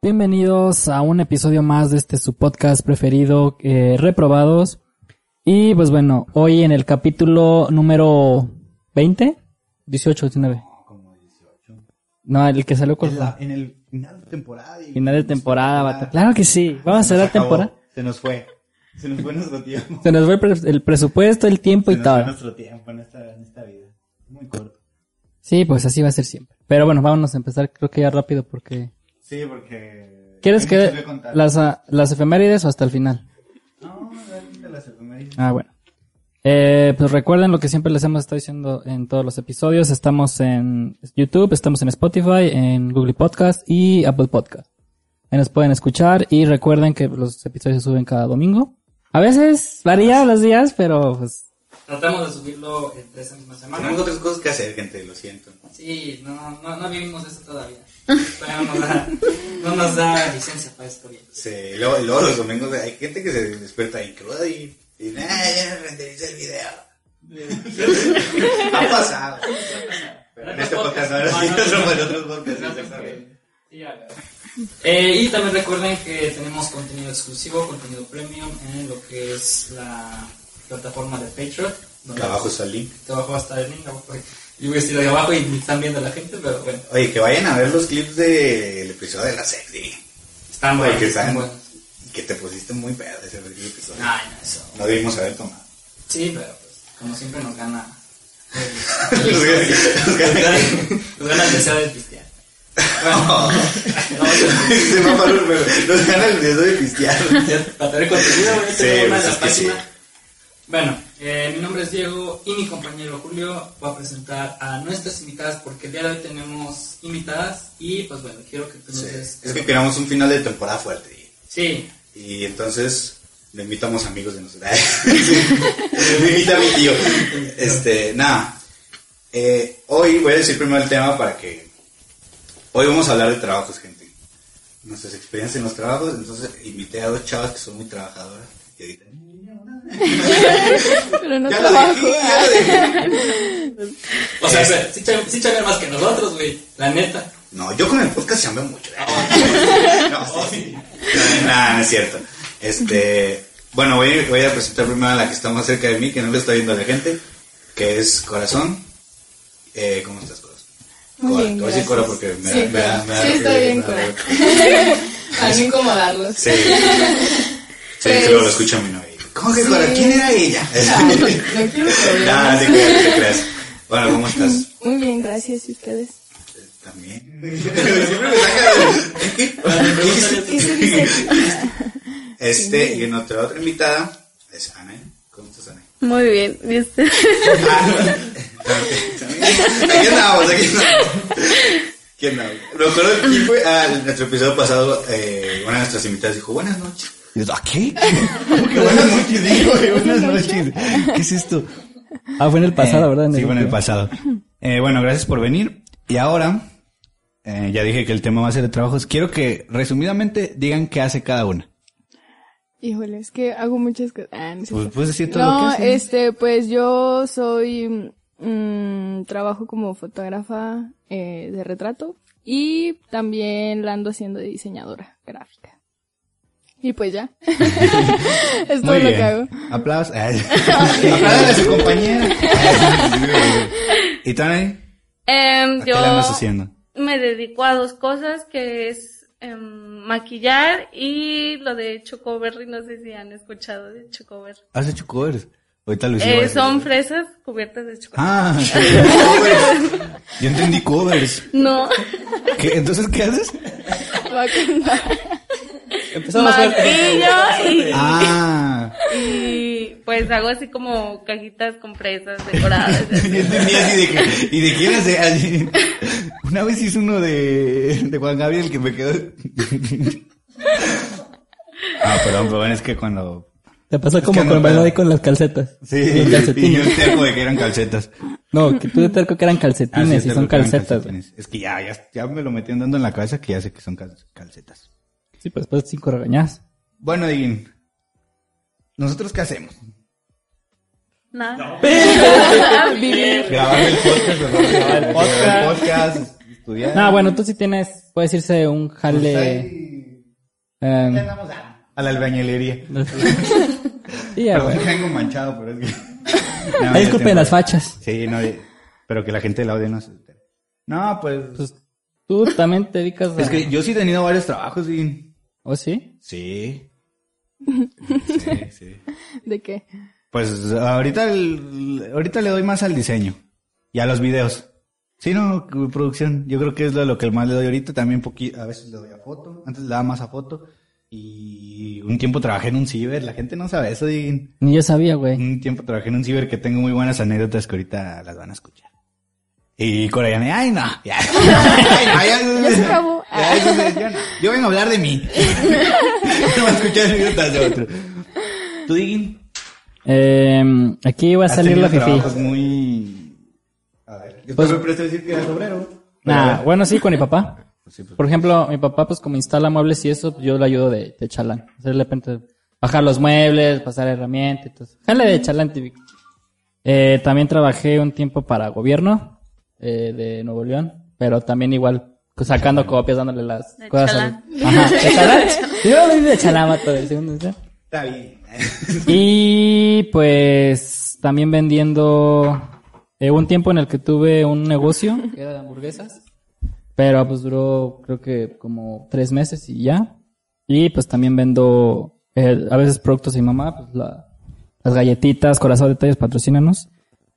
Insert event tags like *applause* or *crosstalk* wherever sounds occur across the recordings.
Bienvenidos a un episodio más de este su podcast preferido, eh, Reprobados. Y pues bueno, hoy en el capítulo número 20, 18, 19. Como 18. No, el que salió con En, la- en el final de temporada. final de temporada. vato. Claro que sí, vamos a Se hacer la temporada. Se nos fue. Se nos fue nuestro tiempo. Se nos fue el, pre- el presupuesto, el tiempo Se y nos fue todo. nuestro tiempo en esta, en esta vida. Muy corto. Sí, pues así va a ser siempre. Pero bueno, vámonos a empezar creo que ya rápido porque... Sí, porque... ¿Quieres que las, ah, las efemérides o hasta el final? No, las efemérides. Ah, bueno. Eh, pues recuerden lo que siempre les hemos estado diciendo en todos los episodios. Estamos en YouTube, estamos en Spotify, en Google Podcast y Apple Podcast. Ahí nos pueden escuchar y recuerden que los episodios se suben cada domingo. A veces varía los días, pero pues tratamos de subirlo entre esa misma semana. Tenemos otras cosas que hacer, gente, lo siento. Sí, no, no, no vivimos eso todavía. Todavía no nos da, no nos da licencia para esto bien. Sí, luego, luego los domingos hay gente que se despierta en cruda y... Y nah, ya no rendericé el video. ha pasado. Pero en este podcast no, No, no, en otros podcasts. Eh, y también recuerden que tenemos contenido exclusivo, contenido premium en lo que es la plataforma de Patreon. donde- abajo está el link. que abajo va a estar el link. abajo. Yo voy a estar ahí abajo y me están viendo la gente, pero bueno. Oye, que vayan a ver los clips del episodio de la sexy. Están buenos. Están están- buenos. Que te pusiste muy pedo ese episodio. Ay, no, eso. No debimos haber tomado. Sí, pero pues, como siempre nos gana. *laughs* Los los Nos gana el deseo de pistear. Se me paró, nos gana el deseo de pistear. *laughs* Para tener contenido, a Sí, pues de es que sí. Bueno, eh, mi nombre es Diego y mi compañero Julio va a presentar a nuestras invitadas porque el día de hoy tenemos invitadas y pues bueno, quiero que tú nos Sí, des... Es que queramos un final de temporada fuerte. Sí, Y entonces le invitamos amigos de nosotros. *laughs* Me invita a mi tío. Este, nada. Eh, hoy voy a decir primero el tema para que. Hoy vamos a hablar de trabajos, gente. Nuestras experiencias en los trabajos. Entonces invité a dos chavas que son muy trabajadoras. Y ahorita, *laughs* Pero no Ya trabajo. dije, ya lo dije. o sea, sí, sí chamean más que nosotros, güey, la neta. No, yo con el podcast chambeo mucho. *laughs* no, sí. Nada, no es cierto. Este, bueno, voy, voy a presentar primero a la que está más cerca de mí, que no le está viendo la gente, que es Corazón. Eh, ¿Cómo estás, Corazón? Muy Cora, bien, te voy a decir. Cora porque me, Sí, da- me, da- me da- sí, está bien, Cora. *laughs* Para no incomodarlos. Sí. Sí, que luego lo escucha mi novia. ¿Cómo que Cora? ¿Quién era ella? No. Nada, no te creas, no te creas. Bueno, ¿cómo *laughs* estás? Muy bien, gracias. ¿Y ustedes? También. *laughs* Siempre me saca de... ¿Qué se dice? *laughs* Este, y nuestra otra invitada es Ana. ¿Cómo estás, Ana? Muy bien, ¿viste? Aquí andamos, aquí andamos. ¿Quién andamos? Recuerdo quién fue. Ah, en nuestro episodio pasado, eh, una de nuestras invitadas dijo: Buenas noches. Y yo, ¿A qué? ¿Cómo que buenas *laughs* noches? Digo, buenas noches. ¿Qué es esto? Ah, fue en el pasado, Eh, ¿verdad? En sí, el fue en el pasado. Eh, bueno, gracias por venir. Y ahora, eh, ya dije que el tema va a ser de trabajos. Quiero que resumidamente digan qué hace cada una. Híjole, es que hago muchas cosas. Ah, no, es Pues puedes decir todo No, lo que haces. este, pues yo soy, mm, trabajo como fotógrafa eh, de retrato y también la ando haciendo de diseñadora gráfica. Y pues ya. *laughs* es todo Muy lo bien. que hago. Aplausos. *laughs* Aplaudan a su compañera. *laughs* ¿Y? Em, ¿A qué yo le andas haciendo? me dedico a dos cosas, que es em, maquillar y lo de Chocoberry. No sé si han escuchado de Chocoberry. ¿Has hecho covers? Ahorita lo hicimos. Eh, son fresas cubiertas de chocolate. Ah, covers. Yo entendí covers. No, ¿Qué? ¿Entonces qué haces? A. Empezamos maquillo y, Ah. *laughs* y pues hago así como cajitas con fresas decoradas. *laughs* Así de que, y de quién hace *laughs* así. Una vez hice uno de, de Juan Gabriel que me quedó. Ah, perdón, pero bueno, es que cuando. Te pasó como no con puedo. Melody con las calcetas. Sí, Los y yo calcetines. terco de que eran calcetas. No, que tú de terco que eran Ah, sí, calcetines y son calcetas. calcetines. Es que ya, ya, ya me lo metí andando en la cabeza que ya sé que son cal- calcetas. Sí, pero después de cinco regañadas. Bueno, Diguín. ¿Nosotros qué hacemos? Nada. *laughs* Grabar el podcast, grabar el podcast, podcast estudiar. Ah, bueno, tú sí tienes, puedes irse un jale. Ahí- em, ahí andamos a, a la albañilería. *laughs* sí, ya, Perdón, güey. vengo manchado, pero es que... *laughs* No, ya disculpen tengo- las fachas. Sí, no, pero que la gente del audio no se entere. No, pues... Pues tú también te dedicas a. es que yo sí he tenido varios trabajos y... ¿Oh, sí? Sí. Sí, sí. *laughs* ¿De qué? Pues ahorita, el- ahorita le doy más al diseño y a los videos. Sí, no, producción. Yo creo que es lo, lo que más le doy ahorita. También a veces le doy a foto. Antes le daba más a foto. Y un tiempo trabajé en un ciber. La gente no sabe eso. Y Ni yo sabía, güey. un tiempo trabajé en un ciber que tengo muy buenas anécdotas que ahorita las van a escuchar. Y Coreane, ay no, ya. Ay, no, ya, Ya se acabó. Ya, se-. Yo vengo a hablar de mí. *laughs* no voy a escuchar anécdotas de otro. ¿Tú, Digin? Eh, aquí va a salir la fifi. muy... A ver, yo Pues- te decir que eras obrero. Nah, bueno, sí, con mi papá. *laughs* Sí, pues. Por ejemplo, mi papá, pues como instala muebles y eso, pues, yo le ayudo de, de chalán. O sea, de repente, bajar los muebles, pasar herramientas, entonces, jale de chalán típico. Eh, también trabajé un tiempo para gobierno, eh, de Nuevo León, pero también igual, pues, sacando copias, dándole las De cosas. chalán. al- Ajá, de chalán. *laughs* Yo lo de chalán, todo el segundo, ¿sí? Está bien. *laughs* Y pues también vendiendo eh, un tiempo en el que tuve un negocio que era de hamburguesas, pero pues duró creo que como tres meses y ya. Y pues también vendo eh, a veces productos de mi mamá, pues la- las galletitas, corazón de detalles, patrocínanos.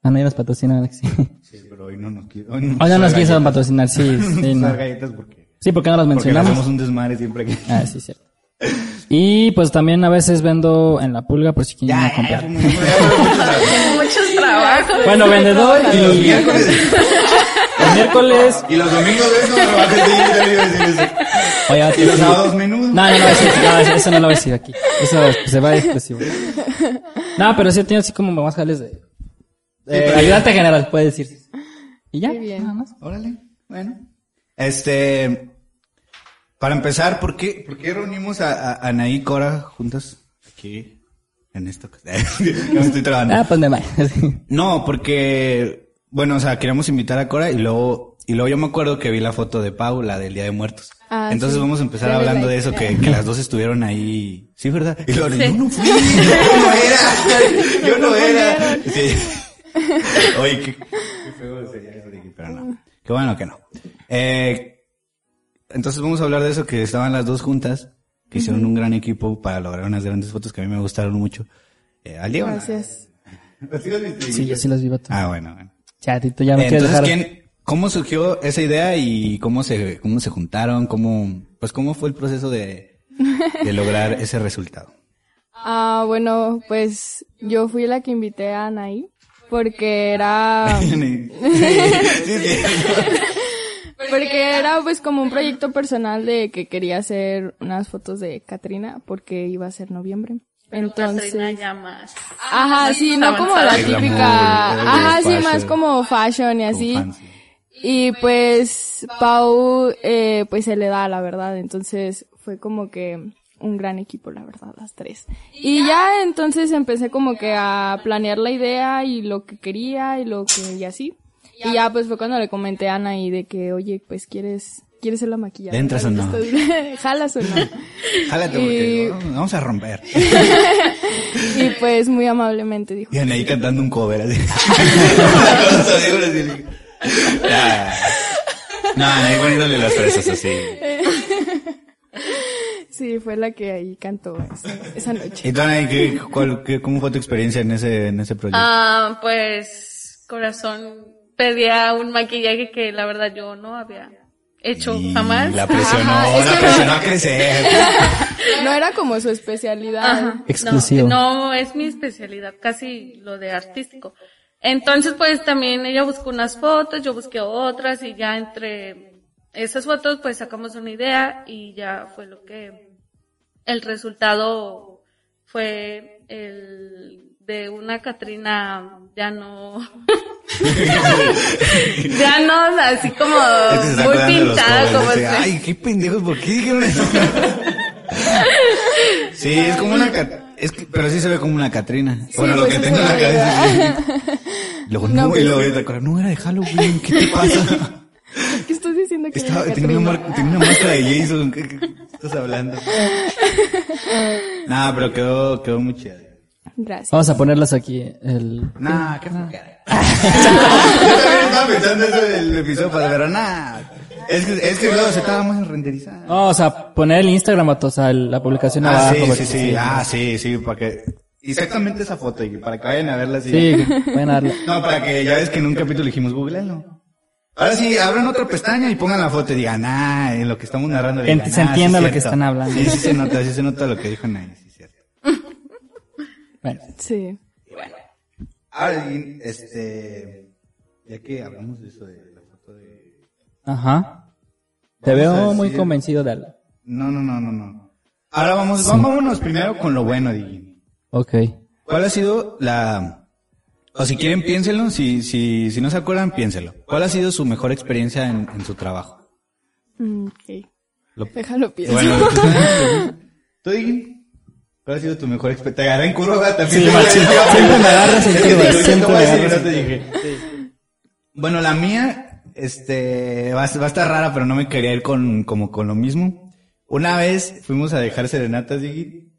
Ah, nadie nos patrocina, Alex. *laughs* Sí, pero hoy no nos quiero. Hoy no, Hoy no nos usar quiso galletas. patrocinar, sí, *laughs* sí, no. galletas porque... Sí, porque no las Porque le mencionamos. hacemos un desmadre siempre que... Ah, sí, cierto. Y pues también a veces vendo en la pulga por si quieren ir a comprar. *laughs* Muchos trabajos. Bueno, vendedor Y los miércoles... *laughs* el miércoles. Y los domingos de eso a eso. Oye, Y los sábados menudo. No, no, no, eso, no, eso- eso no lo voy a decir aquí. Eso es- se va exclusivo. No, pero sí he tenido así como más jales de, de pero- ayudante general, puede decir. Y ya, bien. nada más. Órale, bueno. Este, para empezar, ¿por qué, por qué reunimos a, a Anaí y Cora juntas aquí en esto? *laughs* no estoy trabando. Ah, pues me va. *laughs* No, porque, bueno, o sea, queríamos invitar a Cora y luego, y luego yo me acuerdo que vi la foto de Pau, la del Día de Muertos. Ah, Entonces sí. vamos a empezar hablando de eso, que, que las dos estuvieron ahí. Sí, ¿verdad? Y luego, yo no fui, *laughs* yo no era, yo no era. Oye, qué, qué feo sería eso, Ricky, pero no. Qué bueno que no. Eh, entonces vamos a hablar de eso, que estaban las dos juntas, que hicieron un gran equipo para lograr unas grandes fotos que a mí me gustaron mucho. Eh, al. Gracias. Sí, yo sí las vi, vato. Ah, bueno, bueno. Chatito, ya me quieres Entonces, dejar. ¿quién, ¿cómo surgió esa idea y cómo se, cómo se juntaron? ¿Cómo, pues cómo fue el proceso de, *laughs* de lograr ese resultado? Ah, bueno, pues yo fui la que invité a Anaí porque era *laughs* sí, sí, sí. porque era pues como un proyecto personal de que quería hacer unas fotos de Katrina porque iba a ser noviembre. Entonces. Entonces, ya más. ajá, sí, no como la glamour, típica, ajá, sí, fashion. más como fashion y así. Y pues Pau, eh, pues se le da, la verdad. Entonces fue como que un gran equipo, la verdad, las tres. Y ya entonces empecé como que a planear la idea y lo que quería y lo que, y así. Y ya pues fue cuando le comenté a Ana y de que, oye, pues quieres, quieres ser la maquilladora. ¿Le entras o no? *laughs* Jalas o no. *laughs* Jálate porque Y- vamos- vamos a romper. *laughs* Y pues muy amablemente dijo. Y ahí cantando un cover así. No, ahí poniéndole las fresas así. Sí, fue la que ahí cantó esa, esa noche. *laughs* ¿Y tú, Anaí, qué, cuál- qué- cómo fue tu experiencia en ese, en ese proyecto? Ah, pues, corazón, pedía un maquillaje que la verdad yo no había hecho Y jamás. La presionó, Ajá, la presionó a crecer. *laughs* no era como su especialidad. Ajá. Exclusivo. No, no es mi especialidad, casi lo de artístico. Entonces, pues también ella buscó unas fotos, yo busqué otras y ya entre esas fotos pues sacamos una idea y ya fue lo que el resultado fue el de una Catrina ya no *laughs* ya no así como muy pintada como si- Ay, qué pendejos, ¿por qué dijeron eso? *laughs* sí, es como una es que, pero sí se ve como una Catrina. bueno, lo pues que tengo en la cabeza. sí. Luego, *laughs* no, No, y pues luego sí. no era de Halloween, ¿qué te pasa? ¿Qué estás diciendo que Estaba, tenía, una Catrina? mar- tenía una máscara de Jason, ¿qué, qué estás hablando? Nah, pero quedó, quedó muy chida. Gracias. Vamos a ponerlas aquí. El... Nah, qué flojera. Yo también estaba pensando eso del episodio para pero nah. Es que, es que luego se estaba más renderizado. No, o sea, poner el Instagram, o sea, la publicación Ah, abajo. sí, porque sí, sí. Ah, sí, sí, para que... Exactamente esa foto, y para que vayan a verla así. Sí, vayan a darle. No, para que ya ves que en un capítulo dijimos, googleenlo. Ahora sí, abran otra pestaña y pongan la foto y digan, ah, en lo que estamos narrando. Digan, se "Ah, entienda sí, lo que cierto". están hablando. Sí, sí se nota, sí se nota lo que dijo Nay, sí, cierto. *laughs* Bueno, Sí. Ahora, y, este, ya que hablamos de eso de la foto de... ajá. Te veo decir- muy convencido de algo. No, no, no, no, no. Ahora vamos, vámonos primero con lo bueno, Digi. Ok. ¿Cuál ha sido la... O si quieren, piénsenlo. Si, si, si no se acuerdan, piénselo. ¿Cuál ha sido su mejor experiencia en, en su trabajo? Mm, ok. Lo- Déjalo pienso. Bueno, *laughs* ¿tú? ¿Cuál ha sido tu mejor experiencia? Te agarré en curva. También Sí, decir, Siempre me agarras en curva, siempre me agarras no te en dije. Bueno, la mía, este, va, a- va a estar rara, pero no me quería ir con, como con lo mismo. Una vez fuimos a dejar serenatas, Digi,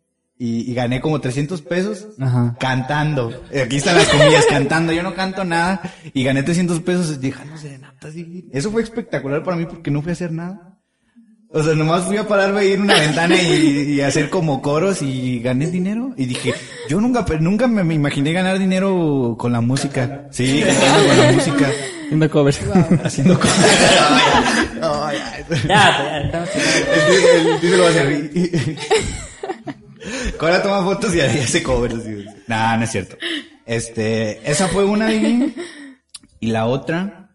y, y gané como 300 pesos Ajá. cantando. Aquí están las comillas, cantando. Yo no canto nada y gané 300 pesos dejando serenatas. Digi. Eso fue espectacular para mí porque no fui a hacer nada. O sea, nomás fui a pararme a ir a una ventana y, y hacer como coros y gané dinero. Y dije, yo nunca, nunca me, me imaginé ganar dinero con la música. Sí, cantando con la música. Haciendo covers. Haciendo cosas. No, *laughs* ya. ya, ya, estamos- El, el título va a Ahora toma fotos y ese cover. así. Nah, no es cierto. Este, esa fue una y la otra.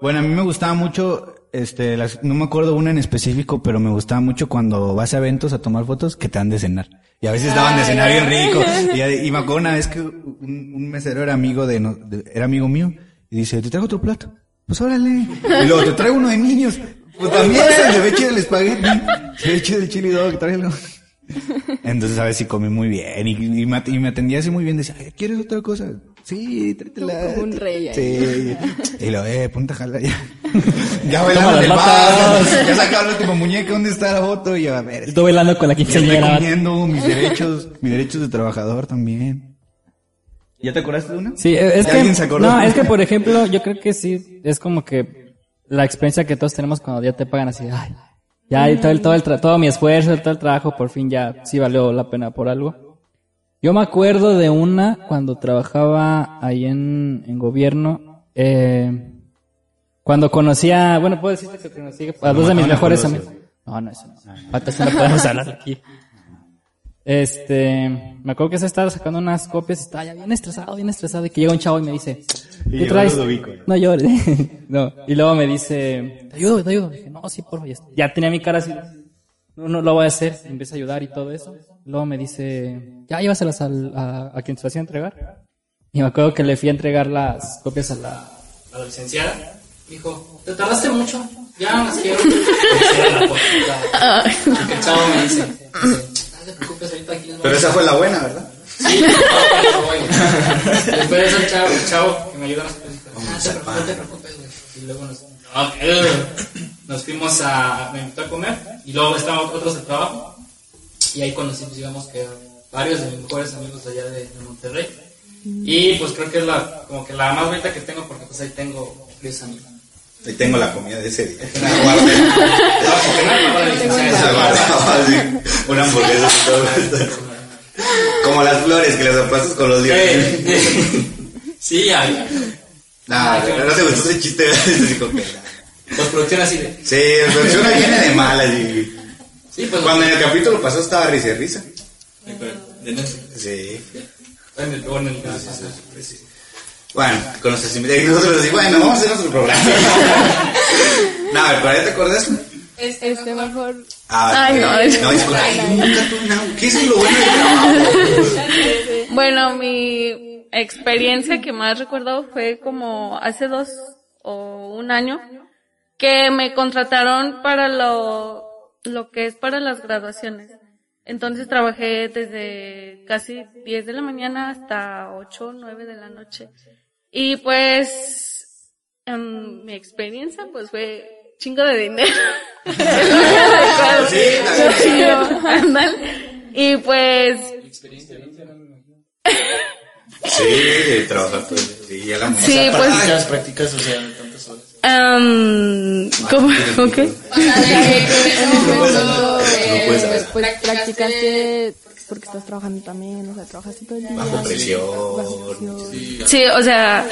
Bueno, a mí me gustaba mucho, este, las- no me acuerdo una en específico, pero me gustaba mucho cuando vas a eventos a tomar fotos que te dan de cenar. Y a veces daban de cenar bien rico. *laughs* Y, y me acuerdo una vez que un, un mesero era amigo de, no- de- era amigo mío y dice, te traigo otro plato. Pues órale. Y luego te traigo uno de niños. Pues también se ve chido el espagueti. *laughs* Se ve chido el chili dog, tráelo. *laughs* Entonces a ver si comí muy bien y, y me, y me atendía así muy bien. Decía, "Ay, ¿quieres otra cosa? Sí, tráetela. Como un rey ahí. Sí. Y lo, eh, ponte a jalar ya. *laughs* ya Toma bailaron las el patas. bar. *laughs* Ya sacaron la última muñeca. ¿Dónde está la foto? Y yo, a ver. Estoy bailando con la estoy quinceañera. comiendo mis derechos, mis derechos de trabajador también. ¿Ya te acordaste de una? Sí, es ¿Ya alguien se que, acordó? no, es que por ejemplo, yo creo que sí, es como que la experiencia que todos tenemos cuando ya te pagan así, ay, ya y todo el, todo el tra- todo mi esfuerzo, todo el trabajo, por fin ya sí valió la pena por algo. Yo me acuerdo de una cuando trabajaba ahí en, en gobierno, eh, cuando conocía, bueno, puedo decirte que conocí a dos de mis mejores amigos. No, no, eso no. Falta, eso no podemos hablar aquí. *laughs* Este, me acuerdo que se estaba sacando unas copias y estaba ya bien estresado, bien estresado y que llega un chavo y me dice, Y ¿qué traes? No llores. *laughs* no. Y luego me dice, te ayudo, te ayudo. dije, no, sí, por favor. Ya, ya tenía mi cara así. No, no lo voy a hacer. Y empieza a ayudar y todo eso. Luego me dice, ya llévaselas al, a, a quien se las iba a entregar. Y me acuerdo que le fui a entregar las copias a la, a la licenciada. Dijo, te tardaste mucho. Ya las quiero. *laughs* Y que el chavo me dice, no te preocupes, ahorita aquí les voy a Pero esa fue la buena, ¿verdad? Sí. Después de eso chavo, el chavo que me ayudó a las cosas, no te preocupes, güey. Y luego nos, ok, nos fuimos a, me invitó a comer, y luego estaban otros de trabajo, y ahí conocimos, digamos que varios de mis mejores amigos allá de, de Monterrey. Y pues creo que es la, como que la más bonita que tengo, porque pues ahí tengo varios amigos. Ahí tengo la comida de ese día. No, no, no, Una hamburguesa y todo. Como las flores que las aplastas con los dientes. Eh, Sí, ya. Nah, no te gustó ese chiste. Nah. Postproducción así de. Sí, producción viene de malas y... Sí, pues. Cuando en el capítulo pasado estaba risa y risa. De Netflix. Sí. En el, en. Bueno, con nuestros invitados, nosotros así, bueno, vamos a hacer nuestro programa. *laughs* no, a ver, ¿para allá te acuerdas? Este mejor. Ah, Ay, no. no, disculpa. Ay, nunca tú, no. ¿Qué es lo bueno del trabajo? Bueno, mi experiencia que más recuerdo fue como hace dos o un año que me contrataron para lo, lo que es para las graduaciones. Entonces trabajé desde casi 10 de la mañana hasta 8 o 9 de la noche. Y pues, em, mi experiencia pues fue chingo de dinero. *laughs* Y pues, Sí, trabajar día. Sí, ya la sí, pues, prácticas, prácticas, o sea, tantas horas. ¿cómo? Pues practicaste porque estás trabajando también, o sea, trabajaste todo el día. Bajo presión. Bajo presión. Sí, o sea,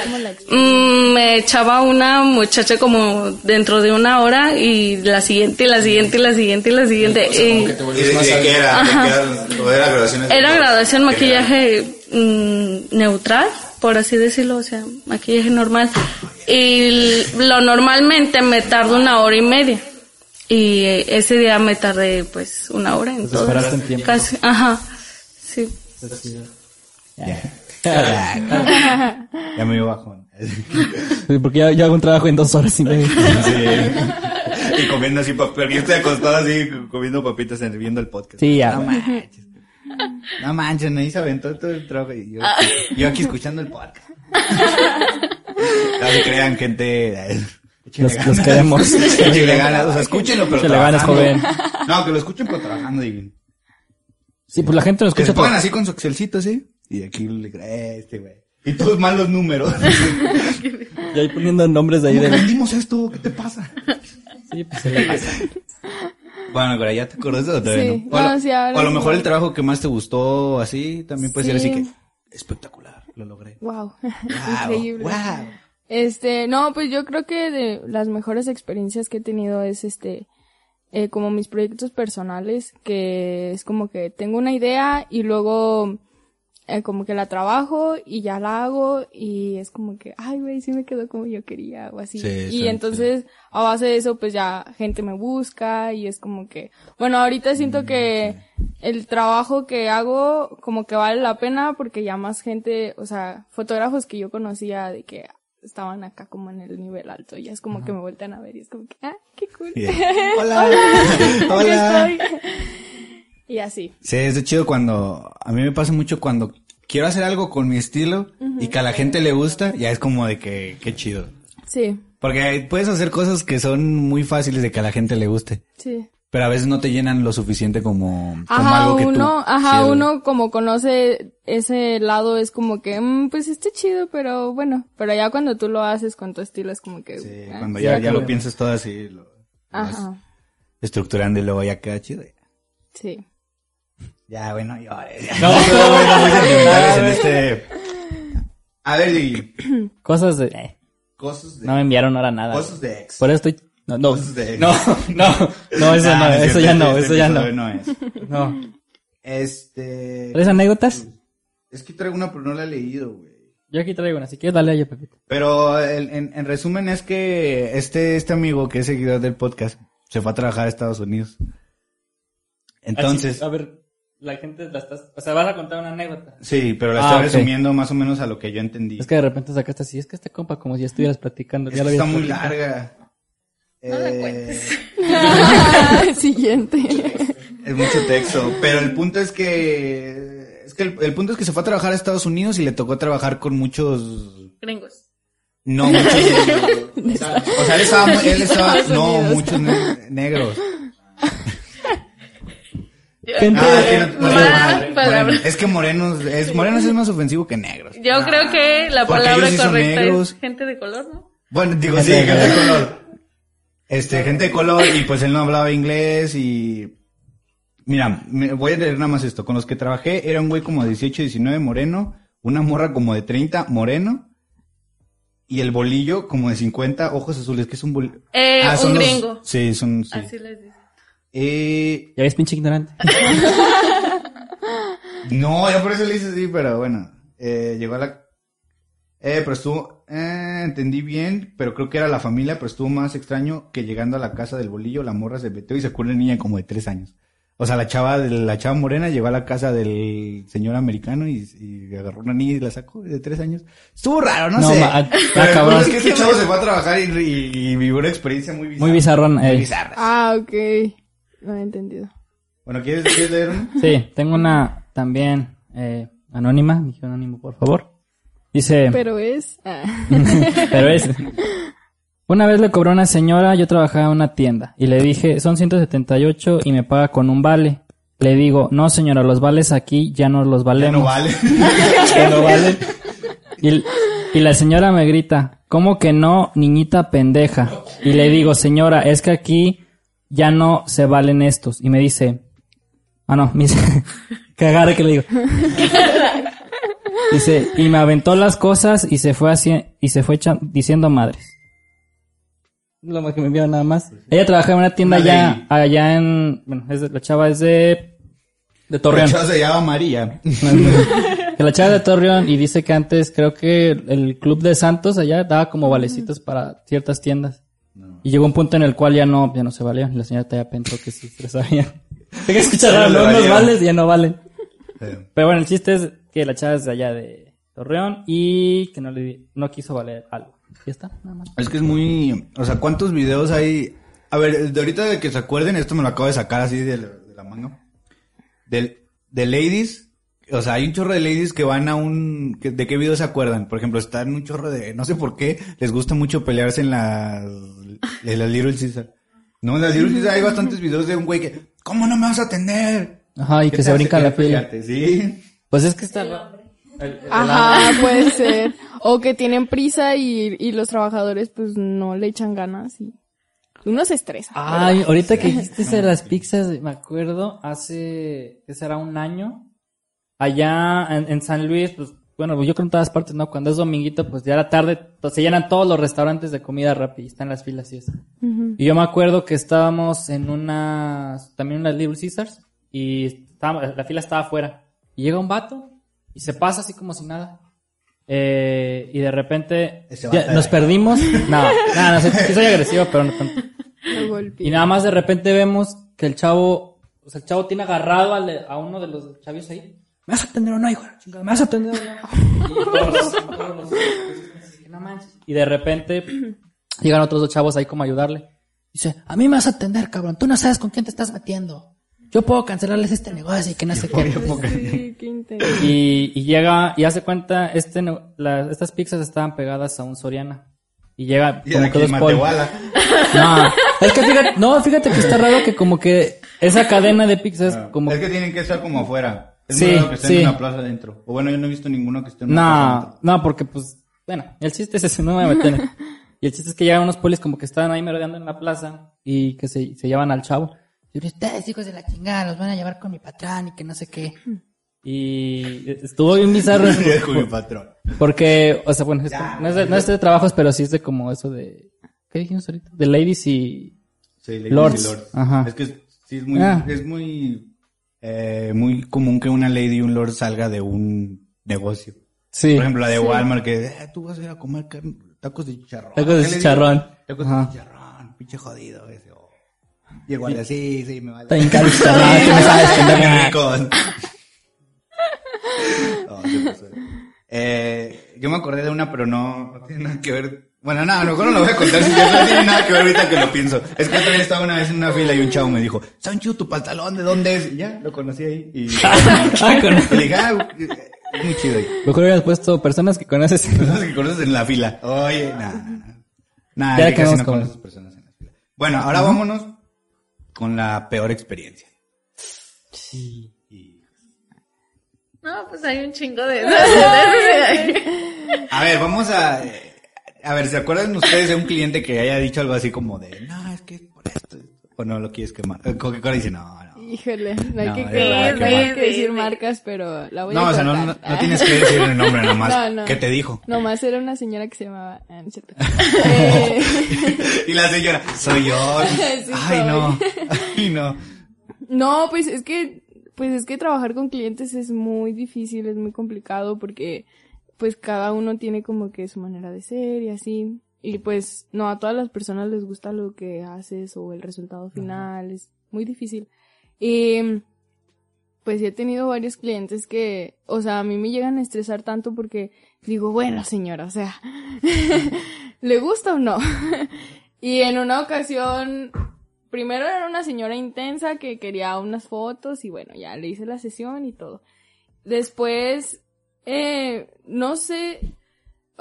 mm, me echaba una muchacha como dentro de una hora y la siguiente, y la siguiente, y la siguiente, y la siguiente. O sea, como y- que te ¿Y vuelves de, más y de qué era? ¿De Ajá. qué era? ¿O era graduación? Era graduación, maquillaje mm, neutral, por así decirlo, o sea, maquillaje normal. Y lo normalmente me tardo una hora y media. Y ese día me tardé pues una hora en todo. esperaste en tiempo. Casi, ajá. Sí. Ya. *laughs* *laughs* ya me dio bajón. Sí, Porque ya, yo hago un trabajo en dos horas y media. Sí. Y comiendo así papel. Yo estoy acostado así, comiendo papitas, viendo el podcast. Sí, ya. No manches. No manches, nadie se aventó todo el trabajo. Y yo, yo aquí escuchando el podcast. No se crean, gente. Los, los queremos. Échenle ganas. O sea, escúchenlo, pero ganas, trabajando. joven. No, que lo escuchen, pero trabajando. Y Sí, pues la gente nos que se escucha. pongan por- así con su Excelcito, ¿sí? Y aquí le eh, este, güey. Y todos mal los números. Y ahí poniendo nombres de ahí ¿Cómo que de... vendimos esto? ¿Qué te pasa? Sí, pues se le pasa. Bueno, pero ya te acuerdas de todavía Sí, no? O, a lo, no, sí, ahora o a lo sí. mejor el trabajo que más te gustó, así, también puede ser así Sí. que espectacular, lo logré. Wow. Wow, *laughs* Increíble. wow. Este, no, pues yo creo que de las mejores experiencias que he tenido es este, eh, como mis proyectos personales, que es como que tengo una idea y luego eh, como que la trabajo y ya la hago y es como que, ay, güey, sí me quedó como yo quería o así. Sí, y sí, entonces, a base de eso, pues ya gente me busca y es como que, bueno, ahorita Mm, siento que el trabajo que hago como que vale la pena porque ya más gente, o sea, fotógrafos que yo conocía de que estaban acá como en el nivel alto, ya es como que me vueltan a ver y es como que, ah, qué cool. *laughs* Hola. Hola. *laughs* estoy. Y así. Sí, es de chido cuando, a mí me pasa mucho cuando quiero hacer algo con mi estilo y que a la gente le gusta, ya es como de que, qué chido. Sí, Porque puedes hacer cosas que son muy fáciles de que a la gente le guste, sí. Pero a veces no te llenan lo suficiente como, como Ajá, algo que uno, tú. ajá, Sí, uno como conoce ese lado es como que, mm, pues está chido, pero bueno, pero ya cuando tú lo haces con tu estilo es como que, Sí, ah, cuando ya, ya ya lo piensas todo así, lo, ajá, estructurando y luego ya queda chido. sí. Ya, bueno, yo. Ya, No, *laughs* no, sentimentales en no, este. A ver, y Cosas de... eh, cosas de. no me enviaron ahora nada. Cosas de ex. Por eso estoy... No, no, de- no, no, no, eso Nah, no, es eso ya no, este eso ya no. no es. No. Este. ¿Traes anécdotas? Es que traigo una, pero no la he leído, güey. Yo aquí traigo una, si quieres dale a ella, Pepito. Pero el- en, en resumen es que este, este amigo que es seguidor del podcast se fue a trabajar a Estados Unidos. Entonces, Así, a ver, la gente la estás... O sea, vas a contar una anécdota. sí, pero la Ah, estoy resumiendo más o menos a lo que yo entendí. Es que de repente sacaste así, es que este compa como si estuvieras platicando. Es ya que lo está muy platicado. larga. No Eh, cuentes. *laughs* Siguiente. Es mucho texto, pero el punto es que es que el, el punto es que se fue a trabajar a Estados Unidos y le tocó trabajar con muchos Gringos. no muchos *laughs* o sea, él estaba él estaba no Unidos. muchos ne- negros. Gente- Ah, que no- no- Mala moreno. palabra. Es que morenos es morenos es más ofensivo que negros. Yo creo que la palabra correcta negros. es gente de color, ¿no? Bueno, digo sí, gente de color. Este, gente de color y pues él no hablaba inglés y Mira, me- voy a leer nada más esto. Con los que trabajé era un güey como de 18, 19 moreno, una morra como de 30 moreno y el bolillo como de 50 ojos azules, que es un bolillo. Eh, un son los- gringo. Sí, son, sí. Así les dicen. Eh, Ya ves, pinche ignorante. *laughs* no, yo por eso le hice así, pero bueno. Eh, llegó a la... Eh, pero estuvo... Eh, entendí bien, pero creo que era la familia, pero estuvo más extraño que llegando a la casa del bolillo, la morra se metió y se una niña como de tres años. O sea, la chava de la chava morena llegó a la casa del señor americano y, y agarró una niña y la sacó de tres años. Estuvo raro, no, No, sé. ma- *laughs* Pero punto es que ese chavo se fue a trabajar y, y- y vivió una experiencia muy bizarra. Muy bizarrón, Muy eh. bizarra. Ah, ok. No he entendido. Bueno, ¿quieres, ¿quieres leer uno? Sí, tengo una también eh, anónima. Dije anónimo, por favor. Dice... Pero es... ah. *laughs* Pero es. Una vez le cobró a una señora, yo trabajaba en una tienda y le dije, son 178 y me paga con un vale. Le digo, no señora, los vales aquí ya no los Ya valemos. *laughs* no vale. Ya no valen. Y, y la señora me grita, ¿cómo que no, niñita pendeja? Y le digo, señora, es que aquí ya no se valen estos. Y me dice, ah no, me dice, que agarre que le digo. *laughs* Dice, y me aventó las cosas y se fue así, y se fue diciendo madres. Lo más que me envió nada más. Ella trabajaba en una tienda Una allá, allá en, bueno, es de- la chava es de, de Torreón. La chava se llama María. *laughs* que la chava de Torreón y dice que antes creo que el club de Santos allá daba como valecitos para ciertas tiendas. Y llegó un punto en el cual ya no, ya no se valían. Y la señora todavía pensó que sí se les sabían. *laughs* Tengo que escuchar Ya no ¿no? Vales ya no valen. Pero bueno, el chiste es que la chava es de allá de Torreón y que no le no quiso valer algo. Ya está, nada más. Es que es muy... O sea, ¿cuántos videos hay? A ver, de ahorita de que se acuerden, esto me lo acabo de sacar así de, la- de la manga. Del, de ladies. O sea, hay un chorro de ladies que van a un... que- ¿De qué video se acuerdan? Por ejemplo, están un chorro de... No sé por qué les gusta mucho pelearse en las... En las Little Caesar. No, en las Little Caesar hay bastantes videos de un güey que... ¿Cómo no me vas a atender? Ajá, y ¿Qué que se brinca la pelearte? Sí. Pues es que está... el- el- Ajá, *laughs* puede ser. O que tienen prisa y, y los trabajadores pues no le echan ganas y uno se estresa. Ay, ahorita que dijiste eso de las pizzas, me acuerdo, hace, ¿qué será? Un año. Allá en, en San Luis, pues, bueno, yo creo que en todas partes, ¿no? Cuando es dominguito, pues ya a la tarde pues, se llenan todos los restaurantes de comida rápida y están las filas y eso. Y yo me acuerdo que estábamos en una, también en las Little Caesars, y estábamos- la fila estaba afuera. Y llega un vato, y se pasa así como si nada. Eh, y de repente, ya, nos perdimos. *laughs* No, no, no, sí, sí soy agresivo, pero no tanto. Y nada más de repente vemos que el chavo, o sea, el chavo tiene agarrado al de- a uno de los chavios ahí. ¿Me vas a atender o no, hijo? ¿Me vas a atender o no? Y, todos los- todos los- que no manches. Y de repente llegan otros dos chavos ahí como a ayudarle. Dice, a mí me vas a atender, cabrón. Tú no sabes con quién te estás metiendo. Yo puedo cancelarles este negocio y que no sé *laughs* qué. Sí, qué intenso. Y, y llega y hace cuenta, este, la- estas pizzas estaban pegadas a un Soriana. Y llega Y como que dos no, es que fíjate, no, fíjate que está raro que como que esa cadena de pizzas como Es que tienen que estar como afuera. Es Sí, raro que estén sí. en una plaza adentro. O bueno, yo no he visto ninguno que esté en una plaza no, adentro. no, porque pues, bueno, el chiste es ese, no me voy a meter. en- *laughs* Y el chiste es que llegan unos polis como que estaban ahí merodeando en la plaza y que se, se llevan al chavo. Y yo, ustedes hijos de la chingada, los van a llevar con mi patrón y que no sé qué. Y estuvo bien bizarro *laughs* con mi patrón. porque, o sea, bueno, Ya, no, es de, no es de trabajos, pero sí es de como eso de, ¿qué dijimos ahorita? De ladies y, Sí, ladies Lords. y lords. Ajá. Es que es- sí es muy, Ah. es muy, eh, muy común que una lady y un lord salga de un negocio. sí. Por ejemplo, la de Walmart que, eh, tú vas a ir a comer tacos de chicharrón. Tacos de chicharrón. Tacos Ajá. de chicharrón, pinche jodido ese. Y guardia, sí, sí, me vale. Está chicharrón, tú no sabes. *laughs* Oh, sí, pues, eh, yo me acordé de una, pero no, no tiene nada que ver. Bueno, no, a lo mejor no lo voy a contar, si ya no tiene nada que ver ahorita que lo pienso. Es que también estaba una vez en una fila y un chavo me dijo, Sancho, tu pantalón, ¿de dónde es? Y ya, lo conocí ahí. Y, *laughs* Ah, con- y le dije, ah, es muy chido. ahí. Mejor hubieras puesto personas que conoces. Personas que conoces en la fila. Oye, nada, nada. Nada, Ya casi no con- conoces personas en la fila. Bueno, ahora vámonos con la peor experiencia. Sí. No, pues hay un chingo de. *laughs* A ver, vamos a... eh, A ver, ¿se acuerdan ustedes de un cliente que haya dicho algo así como de, no, es que es por esto? O no lo quieres quemar. Eh, Coca-Cola dice, no, no. Híjole, no hay No, que, sí, no hay que decir marcas, pero la voy No, a o sea, no, no, no tienes que decir el nombre nomás. *laughs* No, no. ¿Qué te dijo? Nomás era una señora que se llamaba... ah, no cierto. *laughs* Eh, y la señora, soy yo. *laughs* Sí, Ay, soy. no. y no. No, pues es que, pues es que trabajar con clientes es muy difícil, es muy complicado porque, pues cada uno tiene como que su manera de ser y así. Y pues no a todas las personas les gusta lo que haces o el resultado final, es muy difícil. Y pues he tenido varios clientes que, o sea, a mí me llegan a estresar tanto porque digo, bueno señora, o sea, *laughs* ¿le gusta o no? *laughs* y en una ocasión, primero era una señora intensa que quería unas fotos y bueno, ya le hice la sesión y todo. Después, eh, no sé,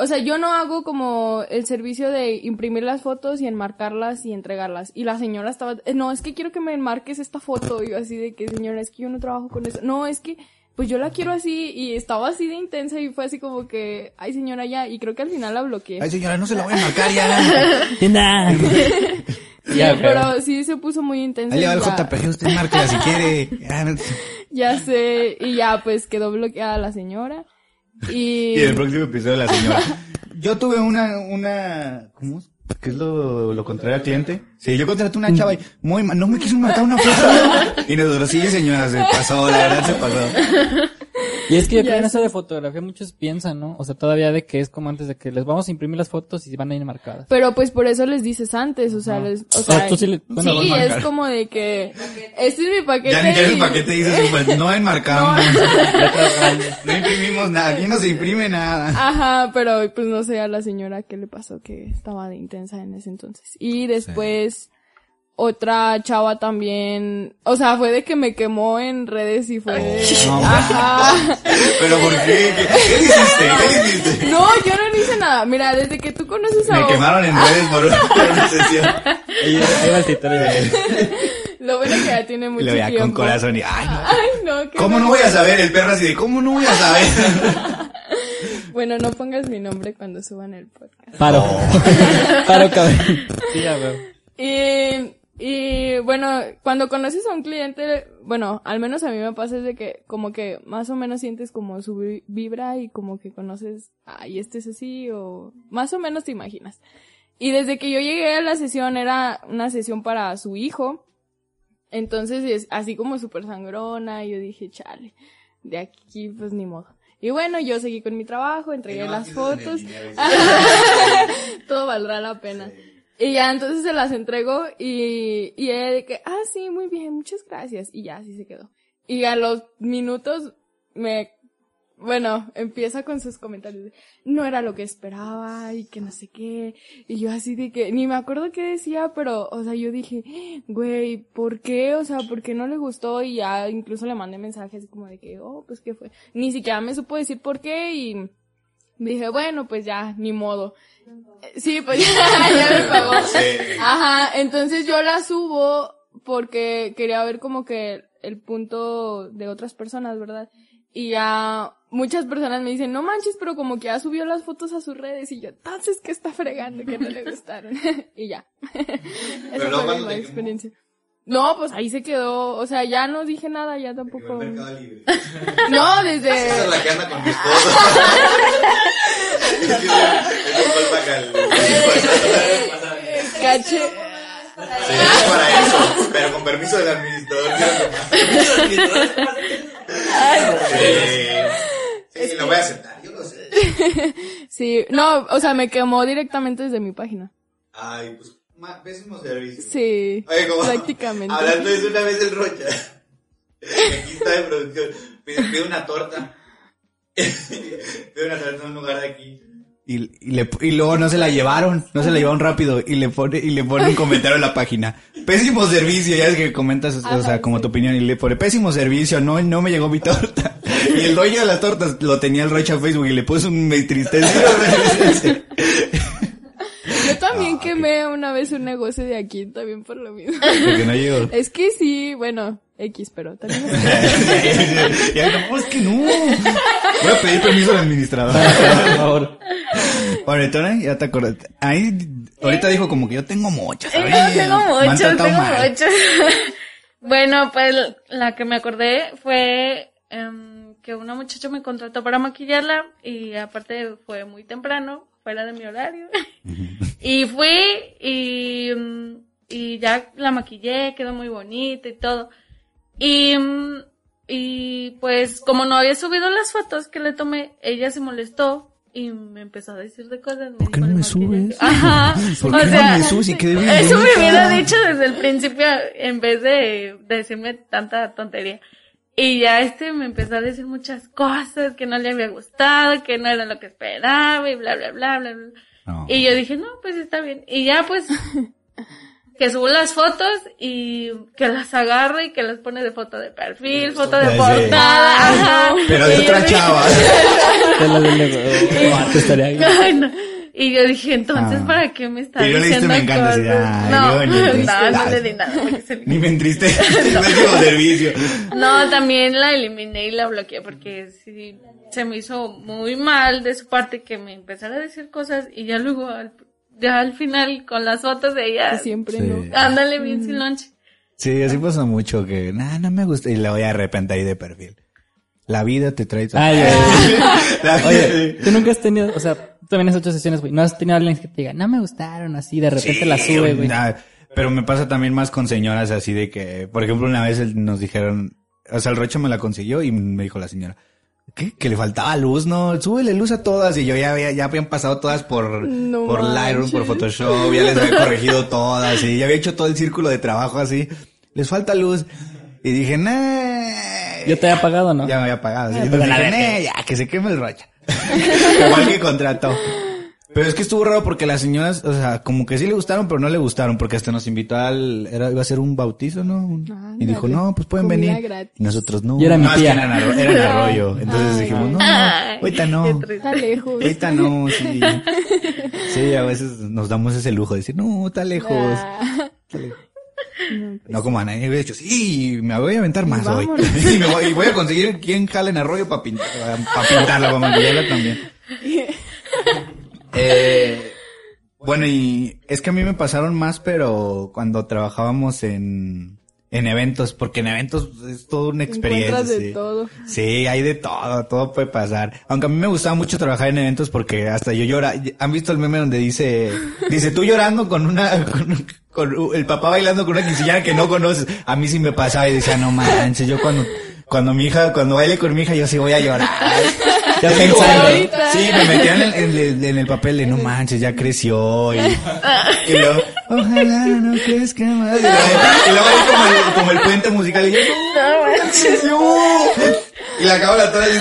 o sea, yo no hago como el servicio de imprimir las fotos y enmarcarlas y entregarlas. Y la señora estaba, "Eh, no, es que quiero que me enmarques esta foto. Y yo así de que, señora, es que yo no trabajo con eso. No, es que, pues yo la quiero así. Y estaba así de intensa y fue así como que, ay señora, ya. Y creo que al final la bloqueé. Ay, señora, no se la voy a marcar ya. Sí, Ya, *laughs* *laughs* pero sí se puso muy intensa. Ahí le va el ya- JPG, usted márquela si quiere. *laughs* Ya sé. Y ya, pues quedó bloqueada la señora. *laughs* Y... Y el próximo episodio la señora. *laughs* Yo tuve una, una, ¿cómo? ¿Qué es lo, lo contrario al cliente? Sí, yo contraté una chava y muy mal, no me quiso marcar una foto. *laughs* Y nosotros, sí, señora, se pasó, la verdad se pasó. Y es que yo creo que en eso de fotografía muchos piensan, ¿no? O sea, todavía de que es como antes de que les vamos a imprimir las fotos y van a ir marcadas. Pero pues por eso les dices antes, o sea, les, o Ah, sea, tú sí le- bueno, es como de que este es mi paquete. Ya ni quieres el y- paquete dices, *laughs* pues no enmarcamos. *laughs* No imprimimos nada, aquí no se imprime nada. Ajá, pero pues no sé a la señora qué le pasó que estaba de intensa en ese entonces. Y después otra chava también, o sea, fue de que me quemó en redes y fue de, No, ajá. *laughs* Pero ¿por qué? ¿Qué, qué hiciste? ¿Qué hiciste? *laughs* No, yo no hice nada. Mira, desde que tú conoces a Me quemaron en redes por una, *laughs* sesión. Lo bueno que ya tiene mucho lo veía tiempo. con corazón y, ay, no. Ay, no, ¿Cómo no voy a saber? El perro así de, ¿cómo no voy a saber? Bueno, no pongas mi nombre cuando suban el podcast. Paro. Paro, cabrón. Sí, ya veo. Y, y bueno, cuando conoces a un cliente, bueno, al menos a mí me pasa es de que como que más o menos sientes como su vi- vibra y como que conoces, ay, este es así o más o menos te imaginas. Y desde que yo llegué a la sesión era una sesión para su hijo. Entonces es así como súper sangrona y yo dije, chale, de aquí pues ni modo. Y bueno, yo seguí con mi trabajo, entregué las fotos. *laughs* Todo valdrá la pena. Y ya entonces se las entregó y, y ella de que, ah, sí, muy bien, muchas gracias. Y ya así se quedó. Y a los minutos me, bueno, empieza con sus comentarios de, no era lo que esperaba y que no sé qué. Y yo así de que, ni me acuerdo qué decía, pero, o sea, yo dije, güey, ¿por qué? O sea, ¿por qué no le gustó? Y ya incluso le mandé mensajes como de que, oh, pues qué fue. Ni siquiera me supo decir por qué y dije, bueno, pues ya, ni modo. Sí, pues ya, *laughs* ya me pagó. Ajá, entonces yo la subo porque quería ver como que el punto de otras personas, ¿verdad? Y ya muchas personas me dicen, no manches, pero como que ya subió las fotos a sus redes y yo, entonces, ¿qué está fregando? Que no le *laughs* gustaron. *laughs* y ya. Esa luego fue cuando mi experiencia. No, pues ahí se quedó, o sea, ya no dije nada, ya tampoco. Mercado Libre. No, desde... Esa es la que anda con mi esposo. *laughs* Caché. Sí, es para eso, pero con permiso del administrador. Sí, sí, lo voy a aceptar, yo lo sé. *laughs* Sí, no, o sea, me quemó directamente desde mi página. Ay, pues, pésimo servicio. Sí, Oye, como, prácticamente. Hablando de eso una vez el Rocha. Aquí está de producción. Pide, pide una torta. pide una torta en un lugar de aquí. Y, y, le- y luego no se la llevaron, no se la llevaron rápido y le pone, y le pone un comentario en la página. Pésimo servicio, ya es que comentas, o sea, como sí. tu opinión y le pone pésimo servicio, no, no me llegó mi torta. Y el dueño de las tortas lo tenía el Rocha Facebook y le puso un me tristeza. Yo también Ah, quemé una vez un negocio de aquí, también por lo mismo. *laughs* Porque no llegó. Es que sí, bueno, X, pero también *laughs* y ahí, no, es que no. Voy a pedir permiso al administrador. *laughs* Por favor. Ahorita, ya te acordás. Ahí, ahorita dijo como que yo tengo muchas. ¿sabes? tengo tratado tengo mal. muchos. bueno, pues la que me acordé fue em, que una muchacha me contrató para maquillarla y aparte fue muy temprano, fuera de mi horario. y fui y y ya la maquillé, quedó muy bonita y todo. Y, y pues como no había subido las fotos que le tomé, ella se molestó y me empezó a decir de cosas. ¿Por qué *laughs* no me subes? Ajá. ¿Por o qué no sea, me subes y *laughs* Eso me hubiera dicho desde el principio en vez de decirme tanta tontería. Y ya este me empezó a decir muchas cosas que no le había gustado, que no era lo que esperaba y bla, bla, bla, bla, bla. No. Y yo dije, no, pues está bien. Y ya pues, *laughs* que subo las fotos y que las agarre y que las pone de foto de perfil, foto de portada, ajá. Pero de Y otra chava. *laughs* *laughs* Te estaría. Y yo dije, entonces, Ah. ¿para qué me está Y no le diste diciendo me encanta, así, cosas? ay, no, yo *laughs* *laughs* *laughs* no, no le di nada. se- Ni me entriste. Servicio. No, también la eliminé y la bloqueé porque sí, se me hizo muy mal de su parte que me empezara a decir cosas y ya luego, al, ya al final, con las fotos de ella, siempre Sí. no. ándale bien sin lonche. Sí, así pasa mucho que, nah, no me gusta. Y la voy a repente ahí de perfil. La vida te trae. *laughs* Ay, ay, *laughs* Oye, tú nunca has tenido, o sea, tú también has hecho sesiones, güey. No has tenido alguien que te diga, no me gustaron, así, de repente Sí, la sube, güey. nah, pero me pasa también más con señoras así de que, por ejemplo, una vez nos dijeron, o sea, el Rocho me la consiguió y me dijo la señora, ¿qué? Que le faltaba luz, no, súbele luz a todas y yo ya había, ya habían pasado todas por, No por Lightroom, por. Photoshop, ya les había corregido todas y ya había hecho todo el círculo de trabajo así, les falta luz. Y dije, nah. Yo te había pagado, ¿no? Ya me había pagado. sí. Ah, Entonces pues, dije, ver, "Nee, ya, que se queme el rocha. *laughs* Igual que contrató. Pero es que estuvo raro porque las señoras, o sea, como que sí le gustaron, pero no le gustaron, porque hasta nos invitó al, era, iba a ser un bautizo, ¿no? Un- y dijo, no, pues pueden venir. gratis. Y nosotros no. Y era mi no, es que tía. eran, arro- eran *laughs* arroyo. Entonces Ay, dijimos, no, Ay, ahorita no. triste. Está lejos. Ahorita no, sí. *laughs* Sí, a veces nos damos ese lujo de decir, no, está lejos. No como a nadie hubiera dicho, sí, me voy a aventar más hoy. *laughs* Y, me voy, y voy a conseguir quien jale en arroyo para pintar, para pintarla, para maquillarla también. *laughs* Eh, bueno, y es que a mí me pasaron más, pero cuando trabajábamos en, en eventos, porque en eventos es toda una experiencia. De sí. todo. Sí, hay de todo, todo puede pasar. Aunque a mí me gustaba mucho trabajar en eventos porque hasta yo llora. ¿Han visto el meme donde dice, dice tú llorando con una, con, con el papá bailando con una quinceañera que no conoces? A mí sí me pasaba y decía, no manches, yo cuando, cuando mi hija, cuando baile con mi hija, yo sí voy a llorar. Ya pensando. Sí, me metían en, en el- en el papel de no manches, ya creció y, y luego, ojalá no crezca más. Y luego, y ahí como el, como el puente musical y yo, no manches, yo. Y la toda así.